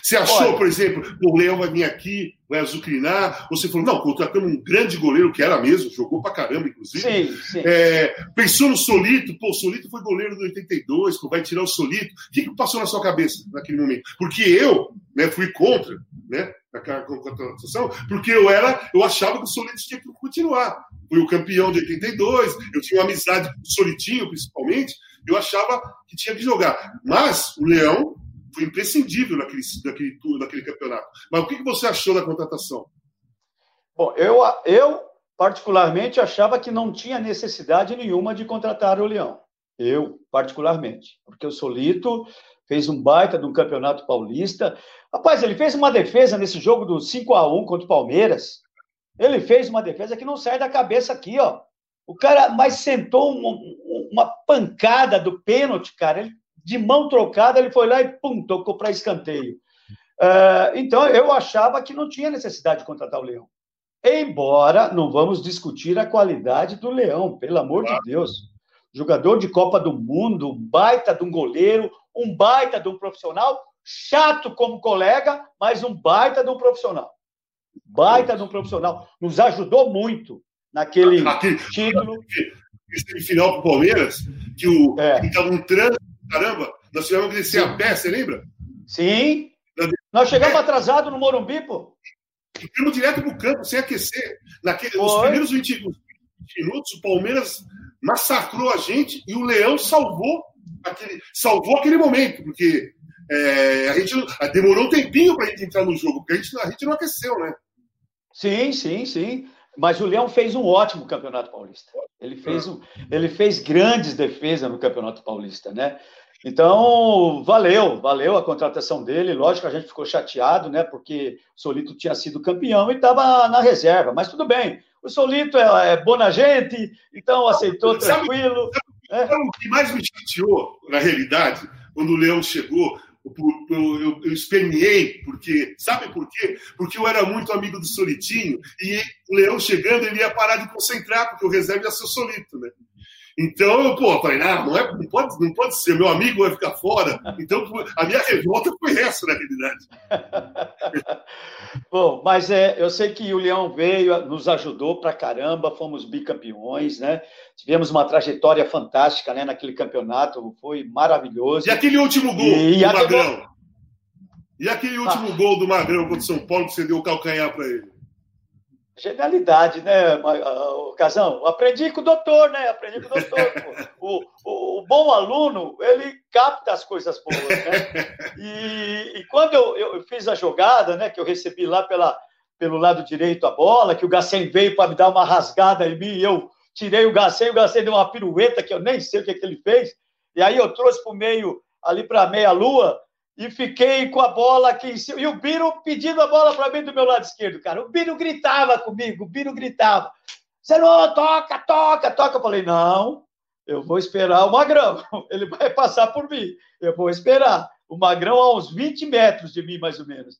Você achou, Olha, por exemplo, o Leão vai vir aqui, vai azucrinar? Você falou, não, contratamos um grande goleiro, que era mesmo, jogou pra caramba, inclusive. Sim, sim. É, pensou no Solito, pô, o Solito foi goleiro do 82, pô, vai tirar o Solito. O que, que passou na sua cabeça naquele momento? Porque eu né, fui contra né, a contratação, porque eu era, eu achava que o Solito tinha que continuar. Fui o campeão de 82, eu tinha uma amizade com o Solitinho, principalmente, eu achava que tinha que jogar. Mas o Leão foi imprescindível naquele, naquele, naquele campeonato. Mas o que você achou da contratação? Bom, eu, eu particularmente achava que não tinha necessidade nenhuma de contratar o Leão. Eu, particularmente, porque o Solito fez um baita de um campeonato paulista. Rapaz, ele fez uma defesa nesse jogo do 5 a 1 contra o Palmeiras. Ele fez uma defesa que não sai da cabeça aqui, ó. O cara, mas sentou uma, uma pancada do pênalti, cara. Ele de mão trocada, ele foi lá e pum, tocou para escanteio. Uh, então, eu achava que não tinha necessidade de contratar o Leão. Embora não vamos discutir a qualidade do Leão, pelo amor de Deus. Jogador de Copa do Mundo, um baita de um goleiro, um baita de um profissional, chato como colega, mas um baita de um profissional. Baita de um profissional. Nos ajudou muito naquele título. Esse final para o Palmeiras, que o é. estava um trânsito Caramba, nós tivemos que descer Sim. a pé, você lembra? Sim. Nós chegamos é. atrasados no Morumbi, pô. Ficamos direto pro campo, sem aquecer. Naquele, nos primeiros 20 minutos, o Palmeiras massacrou a gente e o Leão salvou aquele, salvou aquele momento, porque é, a gente demorou um tempinho para a gente entrar no jogo, porque a gente, a gente não aqueceu, né? Sim, sim, sim. Mas o Leão fez um ótimo campeonato paulista. Ele fez, um, ele fez grandes defesas no campeonato paulista, né? Então, valeu, valeu a contratação dele. Lógico que a gente ficou chateado, né? Porque o Solito tinha sido campeão e estava na reserva, mas tudo bem. O Solito é, é boa gente, então aceitou tranquilo. Sabe, sabe, né? O que mais me chateou, na realidade, quando o Leão chegou, eu, eu, eu esperneei, porque. Sabe por quê? Porque eu era muito amigo do Solitinho, e o Leão chegando, ele ia parar de concentrar, porque o reserva ia ser o Solito, né? Então, eu, pô, falei, não, não, é, não, pode, não pode ser, meu amigo vai ficar fora. Então, a minha revolta foi essa, na realidade. Bom, mas é, eu sei que o Leão veio, nos ajudou pra caramba, fomos bicampeões, né? Tivemos uma trajetória fantástica né, naquele campeonato, foi maravilhoso. E aquele último gol e, do Magrão? E aquele último ah. gol do Magrão contra o São Paulo que você deu o calcanhar para ele? Genialidade, né, o Casão? Aprendi com o doutor, né? Aprendi com o doutor. o, o, o, bom aluno, ele capta as coisas boas, né? E, e quando eu, eu, fiz a jogada, né, que eu recebi lá pela, pelo lado direito a bola, que o Gacem veio para me dar uma rasgada em mim, e eu tirei o Gacem, o Gacem deu uma pirueta que eu nem sei o que, é que ele fez, e aí eu trouxe para o meio, ali para a meia-lua, e fiquei com a bola aqui em cima. E o Biro pedindo a bola para mim do meu lado esquerdo, cara. O Biro gritava comigo, o Biro gritava. Não toca, toca, toca. Eu falei, não, eu vou esperar o Magrão. Ele vai passar por mim. Eu vou esperar. O Magrão a uns 20 metros de mim, mais ou menos.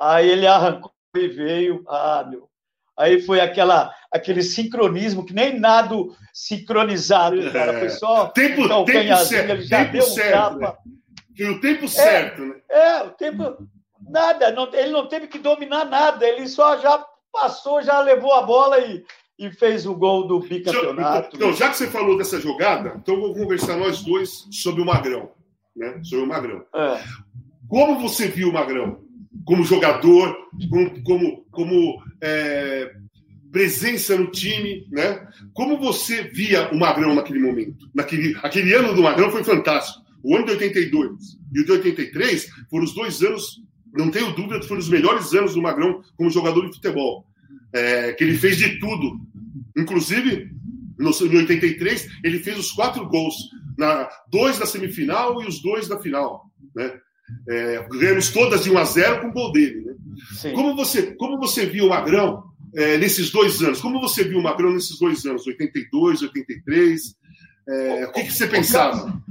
Aí ele arrancou e veio. Ah, meu. Aí foi aquela, aquele sincronismo que nem nada sincronizado, cara. Foi só tempo, então, tempo certo, ele já tempo deu um certo, tapa. Tem o tempo certo, é, né? É, o tempo. Nada, não, ele não teve que dominar nada, ele só já passou, já levou a bola e, e fez o gol do bicampeonato. Então, já que você falou dessa jogada, então vamos conversar nós dois sobre o Magrão. Né? Sobre o Magrão. É. Como você viu o Magrão? Como jogador, como, como, como é, presença no time, né? Como você via o Magrão naquele momento? Naquele, aquele ano do Magrão foi fantástico. O ano de 82 e o de 83 foram os dois anos, não tenho dúvida, foram os melhores anos do Magrão como jogador de futebol. É, que ele fez de tudo. Inclusive, no, em 83, ele fez os quatro gols. Na, dois na semifinal e os dois na final. Né? É, ganhamos todas de 1 a 0 com o gol dele. Né? Como, você, como você viu o Magrão é, nesses dois anos? Como você viu o Magrão nesses dois anos, 82, 83? É, o que, que você pensava?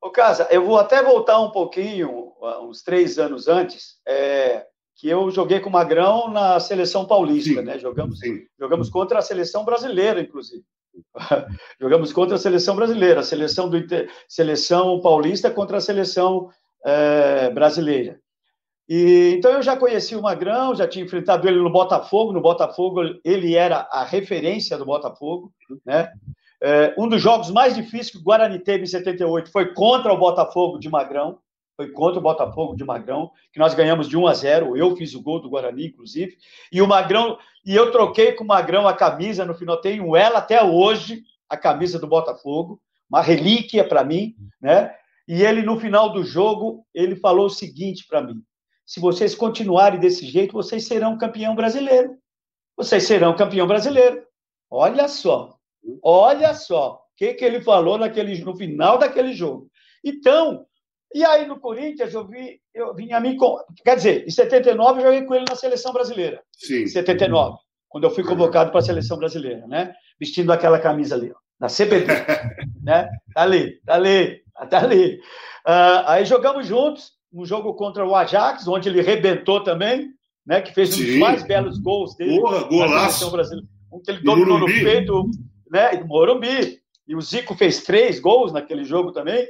Ô, Casa, eu vou até voltar um pouquinho, uns três anos antes, é, que eu joguei com o Magrão na seleção paulista, sim, né? Jogamos, sim. jogamos contra a seleção brasileira, inclusive. jogamos contra a seleção brasileira, a seleção, do, seleção paulista contra a seleção é, brasileira. E, então eu já conheci o Magrão, já tinha enfrentado ele no Botafogo. No Botafogo ele era a referência do Botafogo, né? É, um dos jogos mais difíceis que o Guarani teve em 78 foi contra o Botafogo de Magrão. Foi contra o Botafogo de Magrão, que nós ganhamos de 1 a 0. Eu fiz o gol do Guarani, inclusive. E o Magrão, e eu troquei com o Magrão a camisa no final. Tenho ela até hoje, a camisa do Botafogo, uma relíquia para mim, né? E ele, no final do jogo, ele falou o seguinte para mim: se vocês continuarem desse jeito, vocês serão campeão brasileiro. Vocês serão campeão brasileiro. Olha só, olha só o que, que ele falou naquele, no final daquele jogo. Então, e aí no Corinthians eu vi, eu vinha a mim com, quer dizer, em 79 eu joguei com ele na seleção brasileira. Sim. Em 79, quando eu fui convocado para a seleção brasileira, né? Vestindo aquela camisa ali, ó, da CBD, né? Tá ali, tá ali, tá ali. Uh, aí jogamos juntos um jogo contra o Ajax, onde ele rebentou também, né? Que fez um dos mais belos gols dele Porra, golaço. brasileira. Um que ele dominou no peito, né? Morumbi. E o Zico fez três gols naquele jogo também,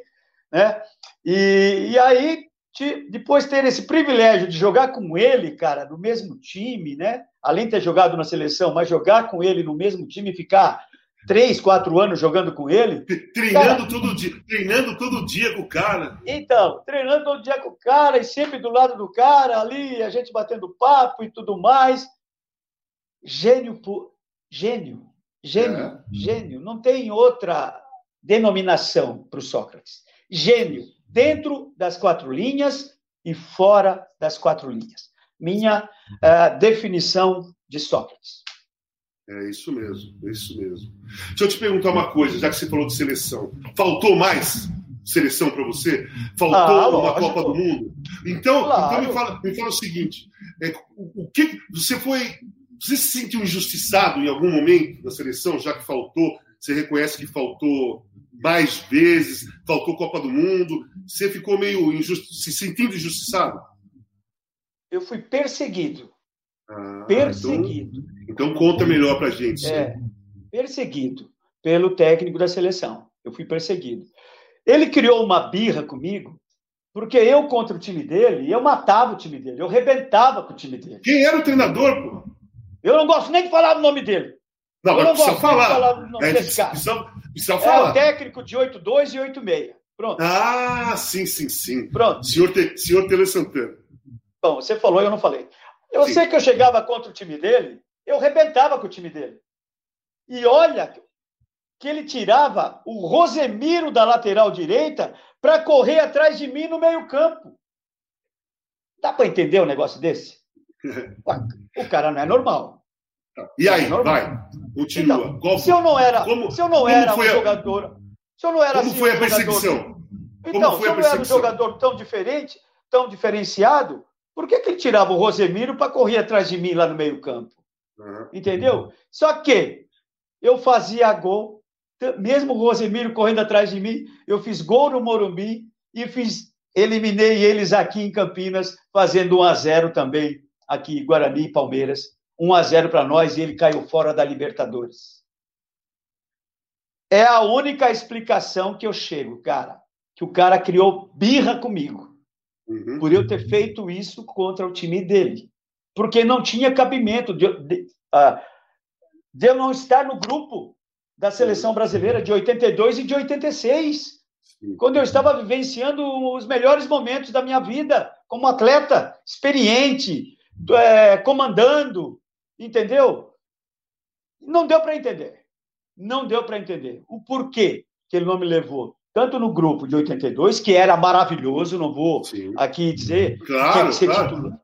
né? E, e aí, de, depois ter esse privilégio de jogar com ele, cara, no mesmo time, né? Além de ter jogado na seleção, mas jogar com ele no mesmo time e ficar três, quatro anos jogando com ele. Treinando cara, todo dia, treinando todo dia com o cara. Então, treinando todo dia com o cara e sempre do lado do cara, ali, a gente batendo papo e tudo mais. Gênio, gênio, gênio, é. gênio. Não tem outra denominação para o Sócrates. Gênio, dentro das quatro linhas e fora das quatro linhas. Minha uh, definição de Sócrates. É isso mesmo, é isso mesmo. Deixa eu te perguntar uma coisa, já que você falou de seleção. Faltou mais seleção para você? Faltou ah, uma Copa do Mundo? Então, claro. então me, fala, me fala o seguinte: é, o, o, que você foi. Você se sentiu injustiçado em algum momento da seleção, já que faltou? Você reconhece que faltou mais vezes, faltou Copa do Mundo? Você ficou meio injusto, se sentindo injustiçado? Eu fui perseguido. Ah, perseguido. Então, então conta melhor para a gente. É, perseguido pelo técnico da seleção. Eu fui perseguido. Ele criou uma birra comigo, porque eu contra o time dele, eu matava o time dele, eu rebentava com o time dele. Quem era o treinador, pô? Eu não gosto nem de falar o nome dele. Não, eu mas não gosto falar. De falar o nome é, desse cara. Precisa, precisa falar. É o técnico de 8-2 e 8-6. Pronto. Ah, sim, sim, sim. Pronto. Senhor, Te, senhor Tele Santana. Bom, você falou, eu não falei. Eu Sim. sei que eu chegava contra o time dele, eu rebentava com o time dele. E olha que ele tirava o Rosemiro da lateral direita para correr atrás de mim no meio-campo. Dá para entender um negócio desse? O cara não é normal. E aí, é vai, continua. Então, se eu não era, como, se eu não era um a... jogador, se eu não era como assim, foi a perseguição? Jogador, então, se eu não era um jogador tão diferente, tão diferenciado, por que, que ele tirava o Rosemiro para correr atrás de mim lá no meio-campo? Uhum. Entendeu? Só que eu fazia gol, mesmo o Rosemiro correndo atrás de mim, eu fiz gol no Morumbi e fiz, eliminei eles aqui em Campinas, fazendo 1 a 0 também, aqui Guarani e Palmeiras. 1 a 0 para nós e ele caiu fora da Libertadores. É a única explicação que eu chego, cara. Que o cara criou birra comigo uhum. por eu ter feito isso contra o time dele. Porque não tinha cabimento de, de, uh, de eu não estar no grupo da seleção brasileira de 82 e de 86, quando eu estava vivenciando os melhores momentos da minha vida como atleta experiente, é, comandando, entendeu? Não deu para entender. Não deu para entender o porquê que ele não me levou tanto no grupo de 82, que era maravilhoso, não vou Sim. aqui dizer claro, que, claro. titular,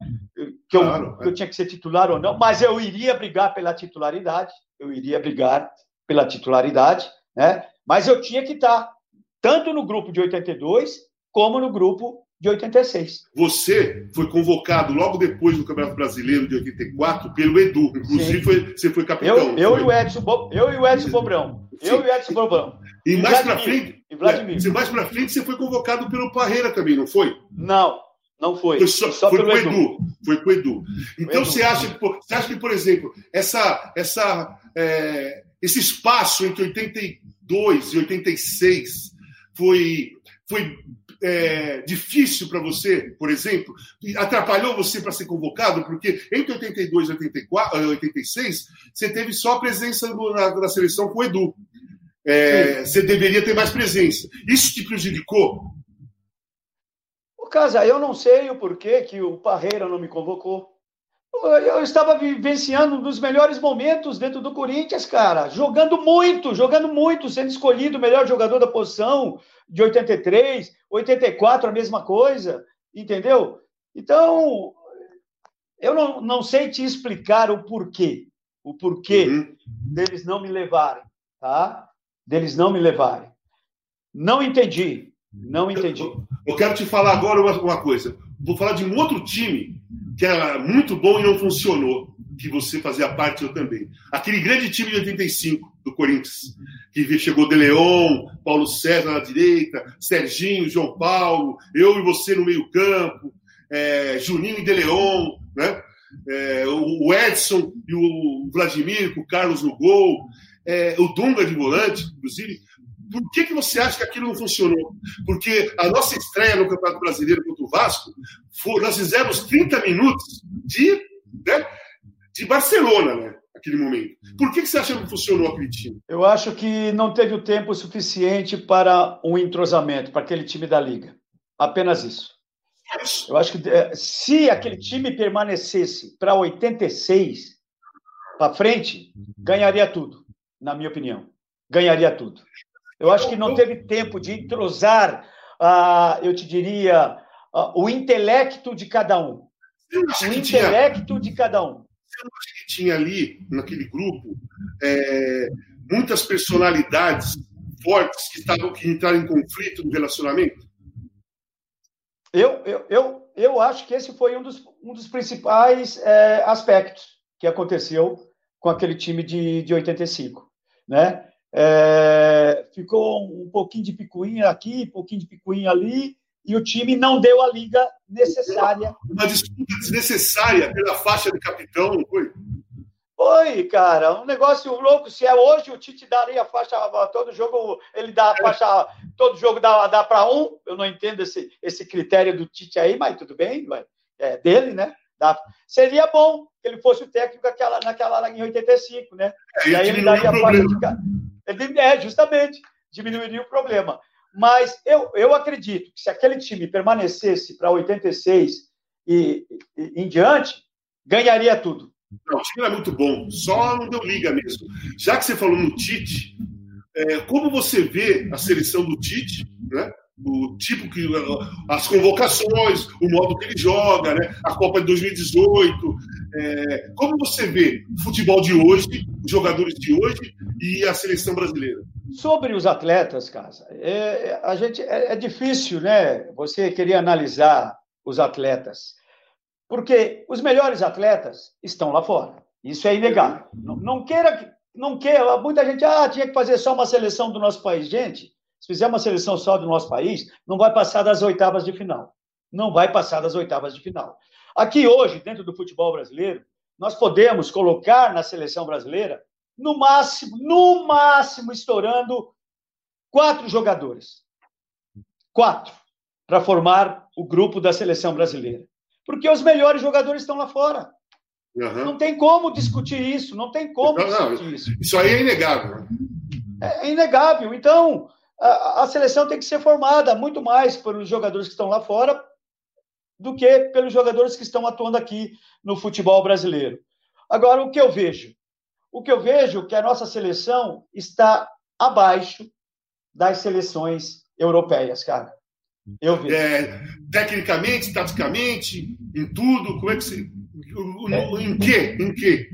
que, eu, que eu tinha que ser titular ou não, mas eu iria brigar pela titularidade, eu iria brigar pela titularidade, né? Mas eu tinha que estar tanto no grupo de 82 como no grupo de 86. Você foi convocado logo depois do Campeonato Brasileiro de 84 pelo Edu. Inclusive, foi, você foi capitão. Eu, eu, e o Edson, eu e o Edson Bobrão. Eu e o Edson Bobrão. E, e mais para frente, é, mais para frente, você foi convocado pelo Parreira também, não foi? Não, não foi. Foi só, só foi pelo Edu. Edu. Foi com o Edu. Então, Edu. Você, acha que, você acha que, por exemplo, essa, essa, é, esse espaço entre 82 e 86 foi, foi é, difícil para você, por exemplo? Atrapalhou você para ser convocado? Porque entre 82 e 84, 86, você teve só presença na, na seleção com o Edu. É, você deveria ter mais presença. Isso te prejudicou? O Casa, eu não sei o porquê que o Parreira não me convocou. Eu estava vivenciando um dos melhores momentos dentro do Corinthians, cara. Jogando muito, jogando muito, sendo escolhido o melhor jogador da posição de 83, 84, a mesma coisa, entendeu? Então, eu não, não sei te explicar o porquê, o porquê uhum. deles não me levarem, tá? Deles não me levarem. Não entendi, não entendi. Eu, eu quero te falar agora uma, uma coisa. Vou falar de um outro time que era muito bom e não funcionou, que você fazia parte, eu também. Aquele grande time de 85 do Corinthians, que chegou De Leon, Paulo César na direita, Serginho, João Paulo, eu e você no meio campo, é, Juninho e De Leon, né? É, o Edson e o Vladimir, com o Carlos no gol, é, o Dunga de volante, inclusive. Por que, que você acha que aquilo não funcionou? Porque a nossa estreia no Campeonato Brasileiro contra o Vasco, foi, nós fizemos 30 minutos de, né, de Barcelona, né? Aquele momento. Por que, que você acha que não funcionou aquele time? Eu acho que não teve o tempo suficiente para um entrosamento, para aquele time da Liga. Apenas isso. Eu acho que é, se aquele time permanecesse para 86 para frente, ganharia tudo, na minha opinião. Ganharia tudo. Eu acho que não teve tempo de entrosar, uh, eu te diria, uh, o intelecto de cada um. O intelecto tinha, de cada um. Você não acha que tinha ali, naquele grupo, é, muitas personalidades fortes que, estavam, que entraram em conflito no relacionamento? Eu, eu, eu, eu acho que esse foi um dos, um dos principais é, aspectos que aconteceu com aquele time de, de 85. Né? É, ficou um pouquinho de picuinha aqui, um pouquinho de picuinha ali, e o time não deu a liga necessária. Uma disputa desnecessária pela faixa de capitão, não foi? Foi, cara, um negócio louco. Se é hoje, o Tite daria a faixa todo jogo, ele dá a faixa, todo jogo dá, dá para um. Eu não entendo esse, esse critério do Tite aí, mas tudo bem, é dele, né? Dá. Seria bom que ele fosse o técnico naquela, naquela em 85, né? É, e aí ele daria a faixa de ele, é, justamente, diminuiria o problema. Mas eu, eu acredito que se aquele time permanecesse para 86 e, e, em diante, ganharia tudo. Não, o time era muito bom, só não deu liga mesmo. Já que você falou no Tite, é, como você vê a seleção do Tite, né? O tipo que as convocações, o modo que ele joga, né? a Copa de 2018. É, como você vê o futebol de hoje, os jogadores de hoje e a seleção brasileira? Sobre os atletas, Casa, é, a gente é, é difícil, né? Você querer analisar os atletas, porque os melhores atletas estão lá fora. Isso é inegável. Não, não queira, não queira. Muita gente, ah, tinha que fazer só uma seleção do nosso país, gente se fizer uma seleção só do nosso país, não vai passar das oitavas de final. Não vai passar das oitavas de final. Aqui hoje, dentro do futebol brasileiro, nós podemos colocar na seleção brasileira, no máximo, no máximo, estourando quatro jogadores. Quatro. Para formar o grupo da seleção brasileira. Porque os melhores jogadores estão lá fora. Uhum. Não tem como discutir isso, não tem como não, discutir não, isso. Isso aí é inegável. É, é inegável. Então, a, a, seleção tem que ser formada muito mais pelos jogadores que estão lá fora do que pelos jogadores que estão atuando aqui no futebol brasileiro. Agora, o que eu vejo? O que eu vejo é que a nossa seleção está abaixo das seleções europeias, cara. Eu vejo. É, tecnicamente, taticamente, em tudo, como é que se em quê? Em quê?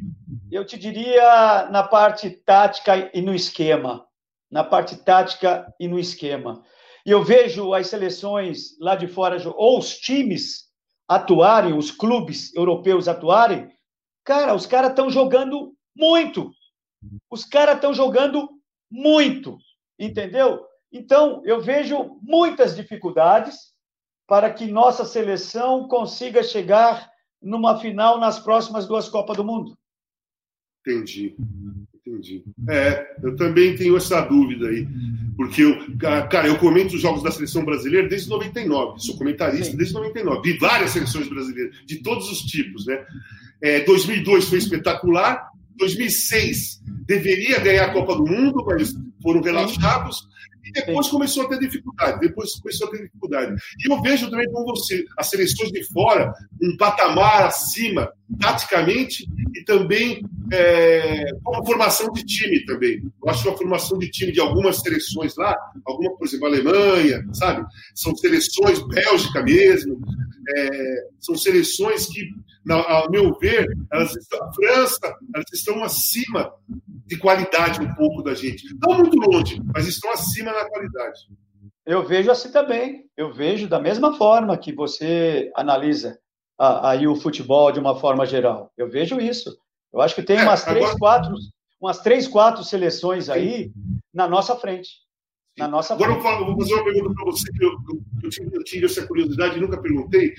Eu te diria na parte tática e no esquema. Na parte tática e no esquema. E eu vejo as seleções lá de fora, ou os times atuarem, os clubes europeus atuarem, cara, os caras estão jogando muito. Os caras estão jogando muito, entendeu? Então, eu vejo muitas dificuldades para que nossa seleção consiga chegar numa final nas próximas duas Copas do Mundo. Entendi. Entendi. É, eu também tenho essa dúvida aí. Porque eu, cara, eu comento os jogos da seleção brasileira desde 99. Sou comentarista Sim. desde 99. Vi várias seleções brasileiras, de todos os tipos, né? É, 2002 foi espetacular. 2006 deveria ganhar a Copa do Mundo, mas foram relaxados. E depois começou a ter dificuldade. Depois começou a ter dificuldade. E eu vejo também com você, as seleções de fora, um patamar acima, taticamente, e também é, com a formação de time também. Eu acho que a formação de time de algumas seleções lá, alguma, por exemplo, Alemanha, sabe? São seleções, Bélgica mesmo, é, são seleções que, ao meu ver, elas estão, a França, elas estão acima de qualidade um pouco da gente. Não muito longe, mas estão acima na qualidade. Eu vejo assim também. Eu vejo da mesma forma que você analisa aí o futebol de uma forma geral. Eu vejo isso. Eu acho que tem é, umas três, agora... quatro, umas três, quatro seleções aí na nossa frente. Na nossa Agora eu vou fazer uma pergunta para você que eu, eu, tive, eu, tive, essa curiosidade e nunca perguntei.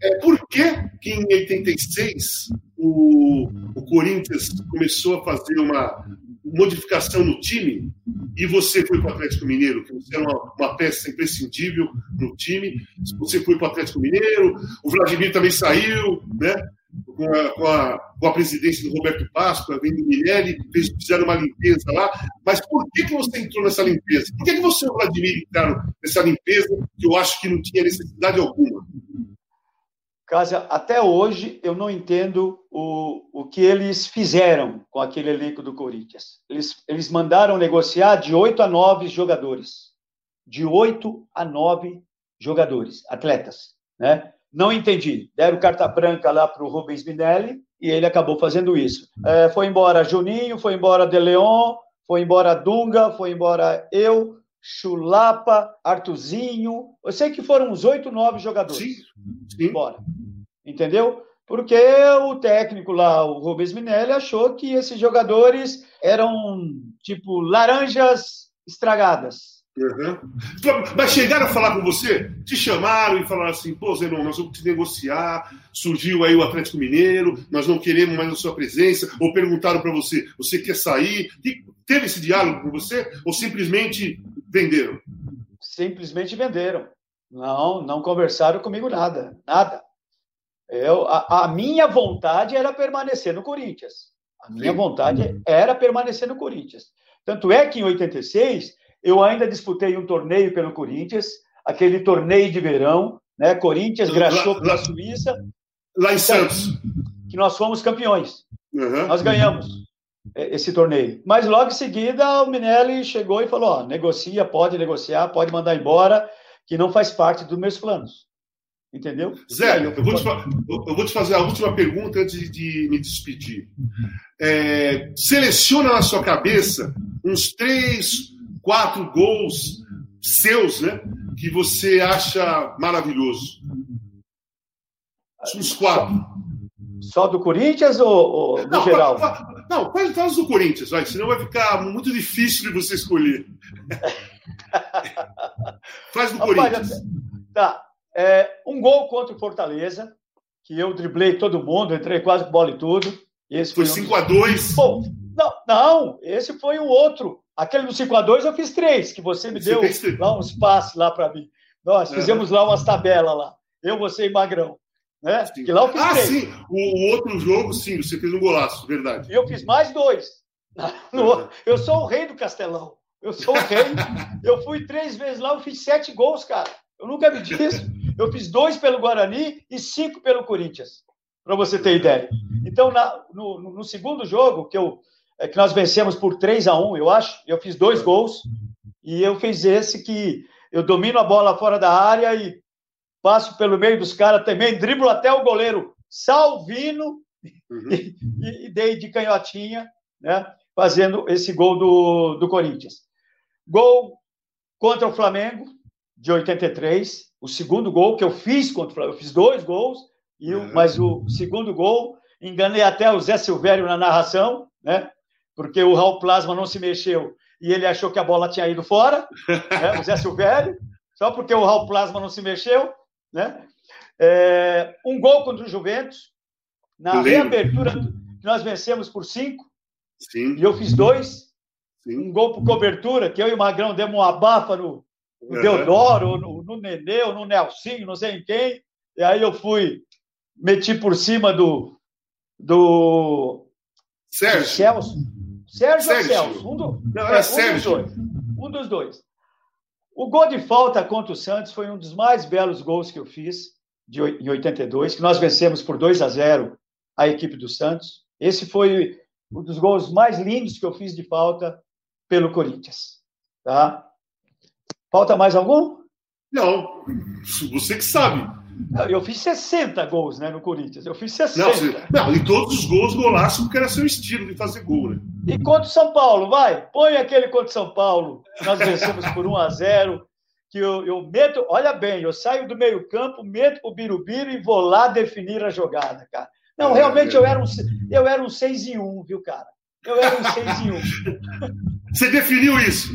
É, por que em 86 o, o Corinthians começou a fazer uma modificação no time e você foi para o Atlético Mineiro, que você era uma, uma, peça imprescindível no time, você foi para o Atlético Mineiro, o Vladimir também saiu, né? com a, com a, com a presidência do Roberto Páscoa, vem do Minelli, fez, fizeram uma limpeza lá. Mas por que, que você entrou nessa limpeza? Por que, que você e o Vladimir entraram nessa limpeza que eu acho que não tinha necessidade alguma? Casa, até hoje eu não entendo o, o que eles fizeram com aquele elenco do Corinthians. Eles, eles mandaram negociar de 8 a 9 jogadores. De 8 a 9 jogadores, atletas. Né? Não entendi. Deram carta branca lá para o Rubens Minelli e ele acabou fazendo isso. É, foi embora Juninho, foi embora De Leon, foi embora Dunga, foi embora eu, Chulapa, Artuzinho. Eu sei que foram uns oito, nove jogadores. Sim, sim. Embora. Entendeu? Porque o técnico lá, o Rubens Minelli, achou que esses jogadores eram tipo laranjas estragadas. Uhum. Mas chegaram a falar com você? Te chamaram e falaram assim: pô, Zenon, nós vamos te negociar. Surgiu aí o Atlético Mineiro, nós não queremos mais a sua presença. Ou perguntaram para você: você quer sair? Teve esse diálogo com você? Ou simplesmente venderam? Simplesmente venderam. Não, não conversaram comigo nada. Nada. Eu, a, a minha vontade era permanecer no Corinthians. A minha Sim. vontade era permanecer no Corinthians. Tanto é que em 86 eu ainda disputei um torneio pelo Corinthians, aquele torneio de verão, né? Corinthians, Graxou pela Suíça. Lá em Santos. Que nós fomos campeões. Uhum. Nós ganhamos esse torneio. Mas logo em seguida o Minelli chegou e falou: ó, negocia, pode negociar, pode mandar embora, que não faz parte dos meus planos. Entendeu? Zé, eu, eu, vou te, eu, vou te, fazer a última pergunta antes de, de me despedir. É, seleciona na sua cabeça uns três quatro gols seus, né? Que você acha maravilhoso. Uns quatro. Só do Corinthians ou, ou não, geral? Não, faz, faz do Corinthians, vai, senão vai ficar muito difícil de você escolher. faz do Rapaz, Corinthians. Tá. É, um gol contra o Fortaleza, que eu driblei todo mundo, entrei quase com bola e tudo. Esse foi 5x2. Um... Não, não, esse foi o outro. Aquele do 5 a 2 eu fiz três, que você me deu lá uns passes lá para mim. Nós fizemos lá umas tabelas lá. Eu, você e Magrão. Né? Que lá eu fiz ah, três. sim. O, outro jogo, sim, você fez um golaço, verdade. E eu fiz mais dois. No, eu sou o rei do Castelão. Eu sou o rei. eu fui três vezes lá, eu fiz sete gols, cara. Eu nunca vi disso. Eu fiz dois pelo Guarani e cinco pelo Corinthians, para você ter ideia. Então, na, no, no, segundo jogo, que, eu, é, que nós vencemos por 3 a 1 eu acho, eu fiz dois gols e eu fiz esse que eu domino a bola fora da área e passo pelo meio dos caras também, driblo até o goleiro Salvino uhum. e, e, dei de canhotinha, né, fazendo esse gol do, do Corinthians. Gol contra o Flamengo, de 83, o segundo gol que eu fiz contra o Flamengo, eu fiz dois gols, e uhum. mas o segundo gol, enganei até o Zé Silvério na narração, né, porque o Raul Plasma não se mexeu e ele achou que a bola tinha ido fora, né, o Zé Silvério, só porque o Raul Plasma não se mexeu, né? É, um gol contra o Juventus, na reabertura, nós vencemos por cinco, Sim. e eu fiz dois. Sim. Um gol por cobertura, que eu e o Magrão demos uma abafa no, no uhum. Deodoro, no, no Nenê, no Nelsinho, não sei em quem. E aí eu fui, meti por cima do. do Sérgio. Do Celso. Sérgio, Sérgio. ou Celso? Um, do, não, é, um Sérgio. Dos dois. Um dos dois. O gol de falta contra o Santos foi um dos mais belos gols que eu fiz de, em 82, que nós vencemos por 2 a 0 a equipe do Santos. Esse foi um dos gols mais lindos que eu fiz de falta pelo Corinthians. Tá? Falta mais algum? Não, você que sabe. Eu fiz 60 gols né, no Corinthians. Eu fiz 60. Não, não e todos os gols golaço porque era seu estilo de fazer gol, né? E contra o São Paulo, vai. Põe aquele contra o São Paulo. Nós vencemos por 1 a 0 que eu, eu meto, olha bem, eu saio do meio campo, meto o Birubiru e vou lá definir a jogada, cara. Não, é, realmente eu era um eu era um 6 em 1, viu, cara? Eu era um 6 em 1. Você definiu isso?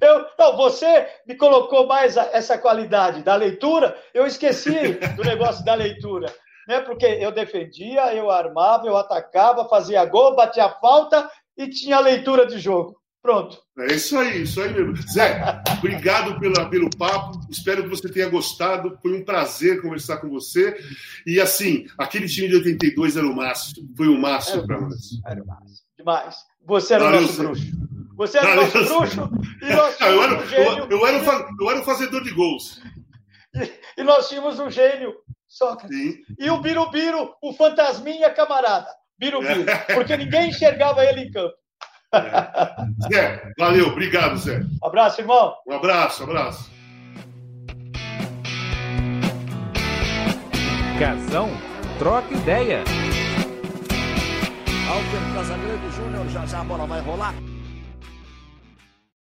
Eu, não, você me colocou mais a, essa qualidade da leitura, eu esqueci do negócio da leitura. Né? Porque eu defendia, eu armava, eu atacava, fazia gol, batia falta e tinha leitura de jogo. Pronto. É isso aí, isso aí mesmo. Zé, obrigado pela, pelo papo. Espero que você tenha gostado. Foi um prazer conversar com você. E assim, aquele time de 82 era o máximo. Foi o máximo para nós. Era o máximo. Demais. Você era Valeu, o nosso bruxo. Você era o nosso bruxo e nós tínhamos eu era, um gênio. Eu, eu, era o, eu era o fazedor de gols. E, e nós tínhamos um gênio, Sócrates. Sim. E o Birubiru, o fantasminha camarada. Birubiru. É. Porque ninguém enxergava ele em campo. É. Zé, valeu, obrigado, Zé. Abraço, irmão. Um abraço, abraço. Casão, troca ideia. Alter Casagrande Júnior, já já a bola vai rolar.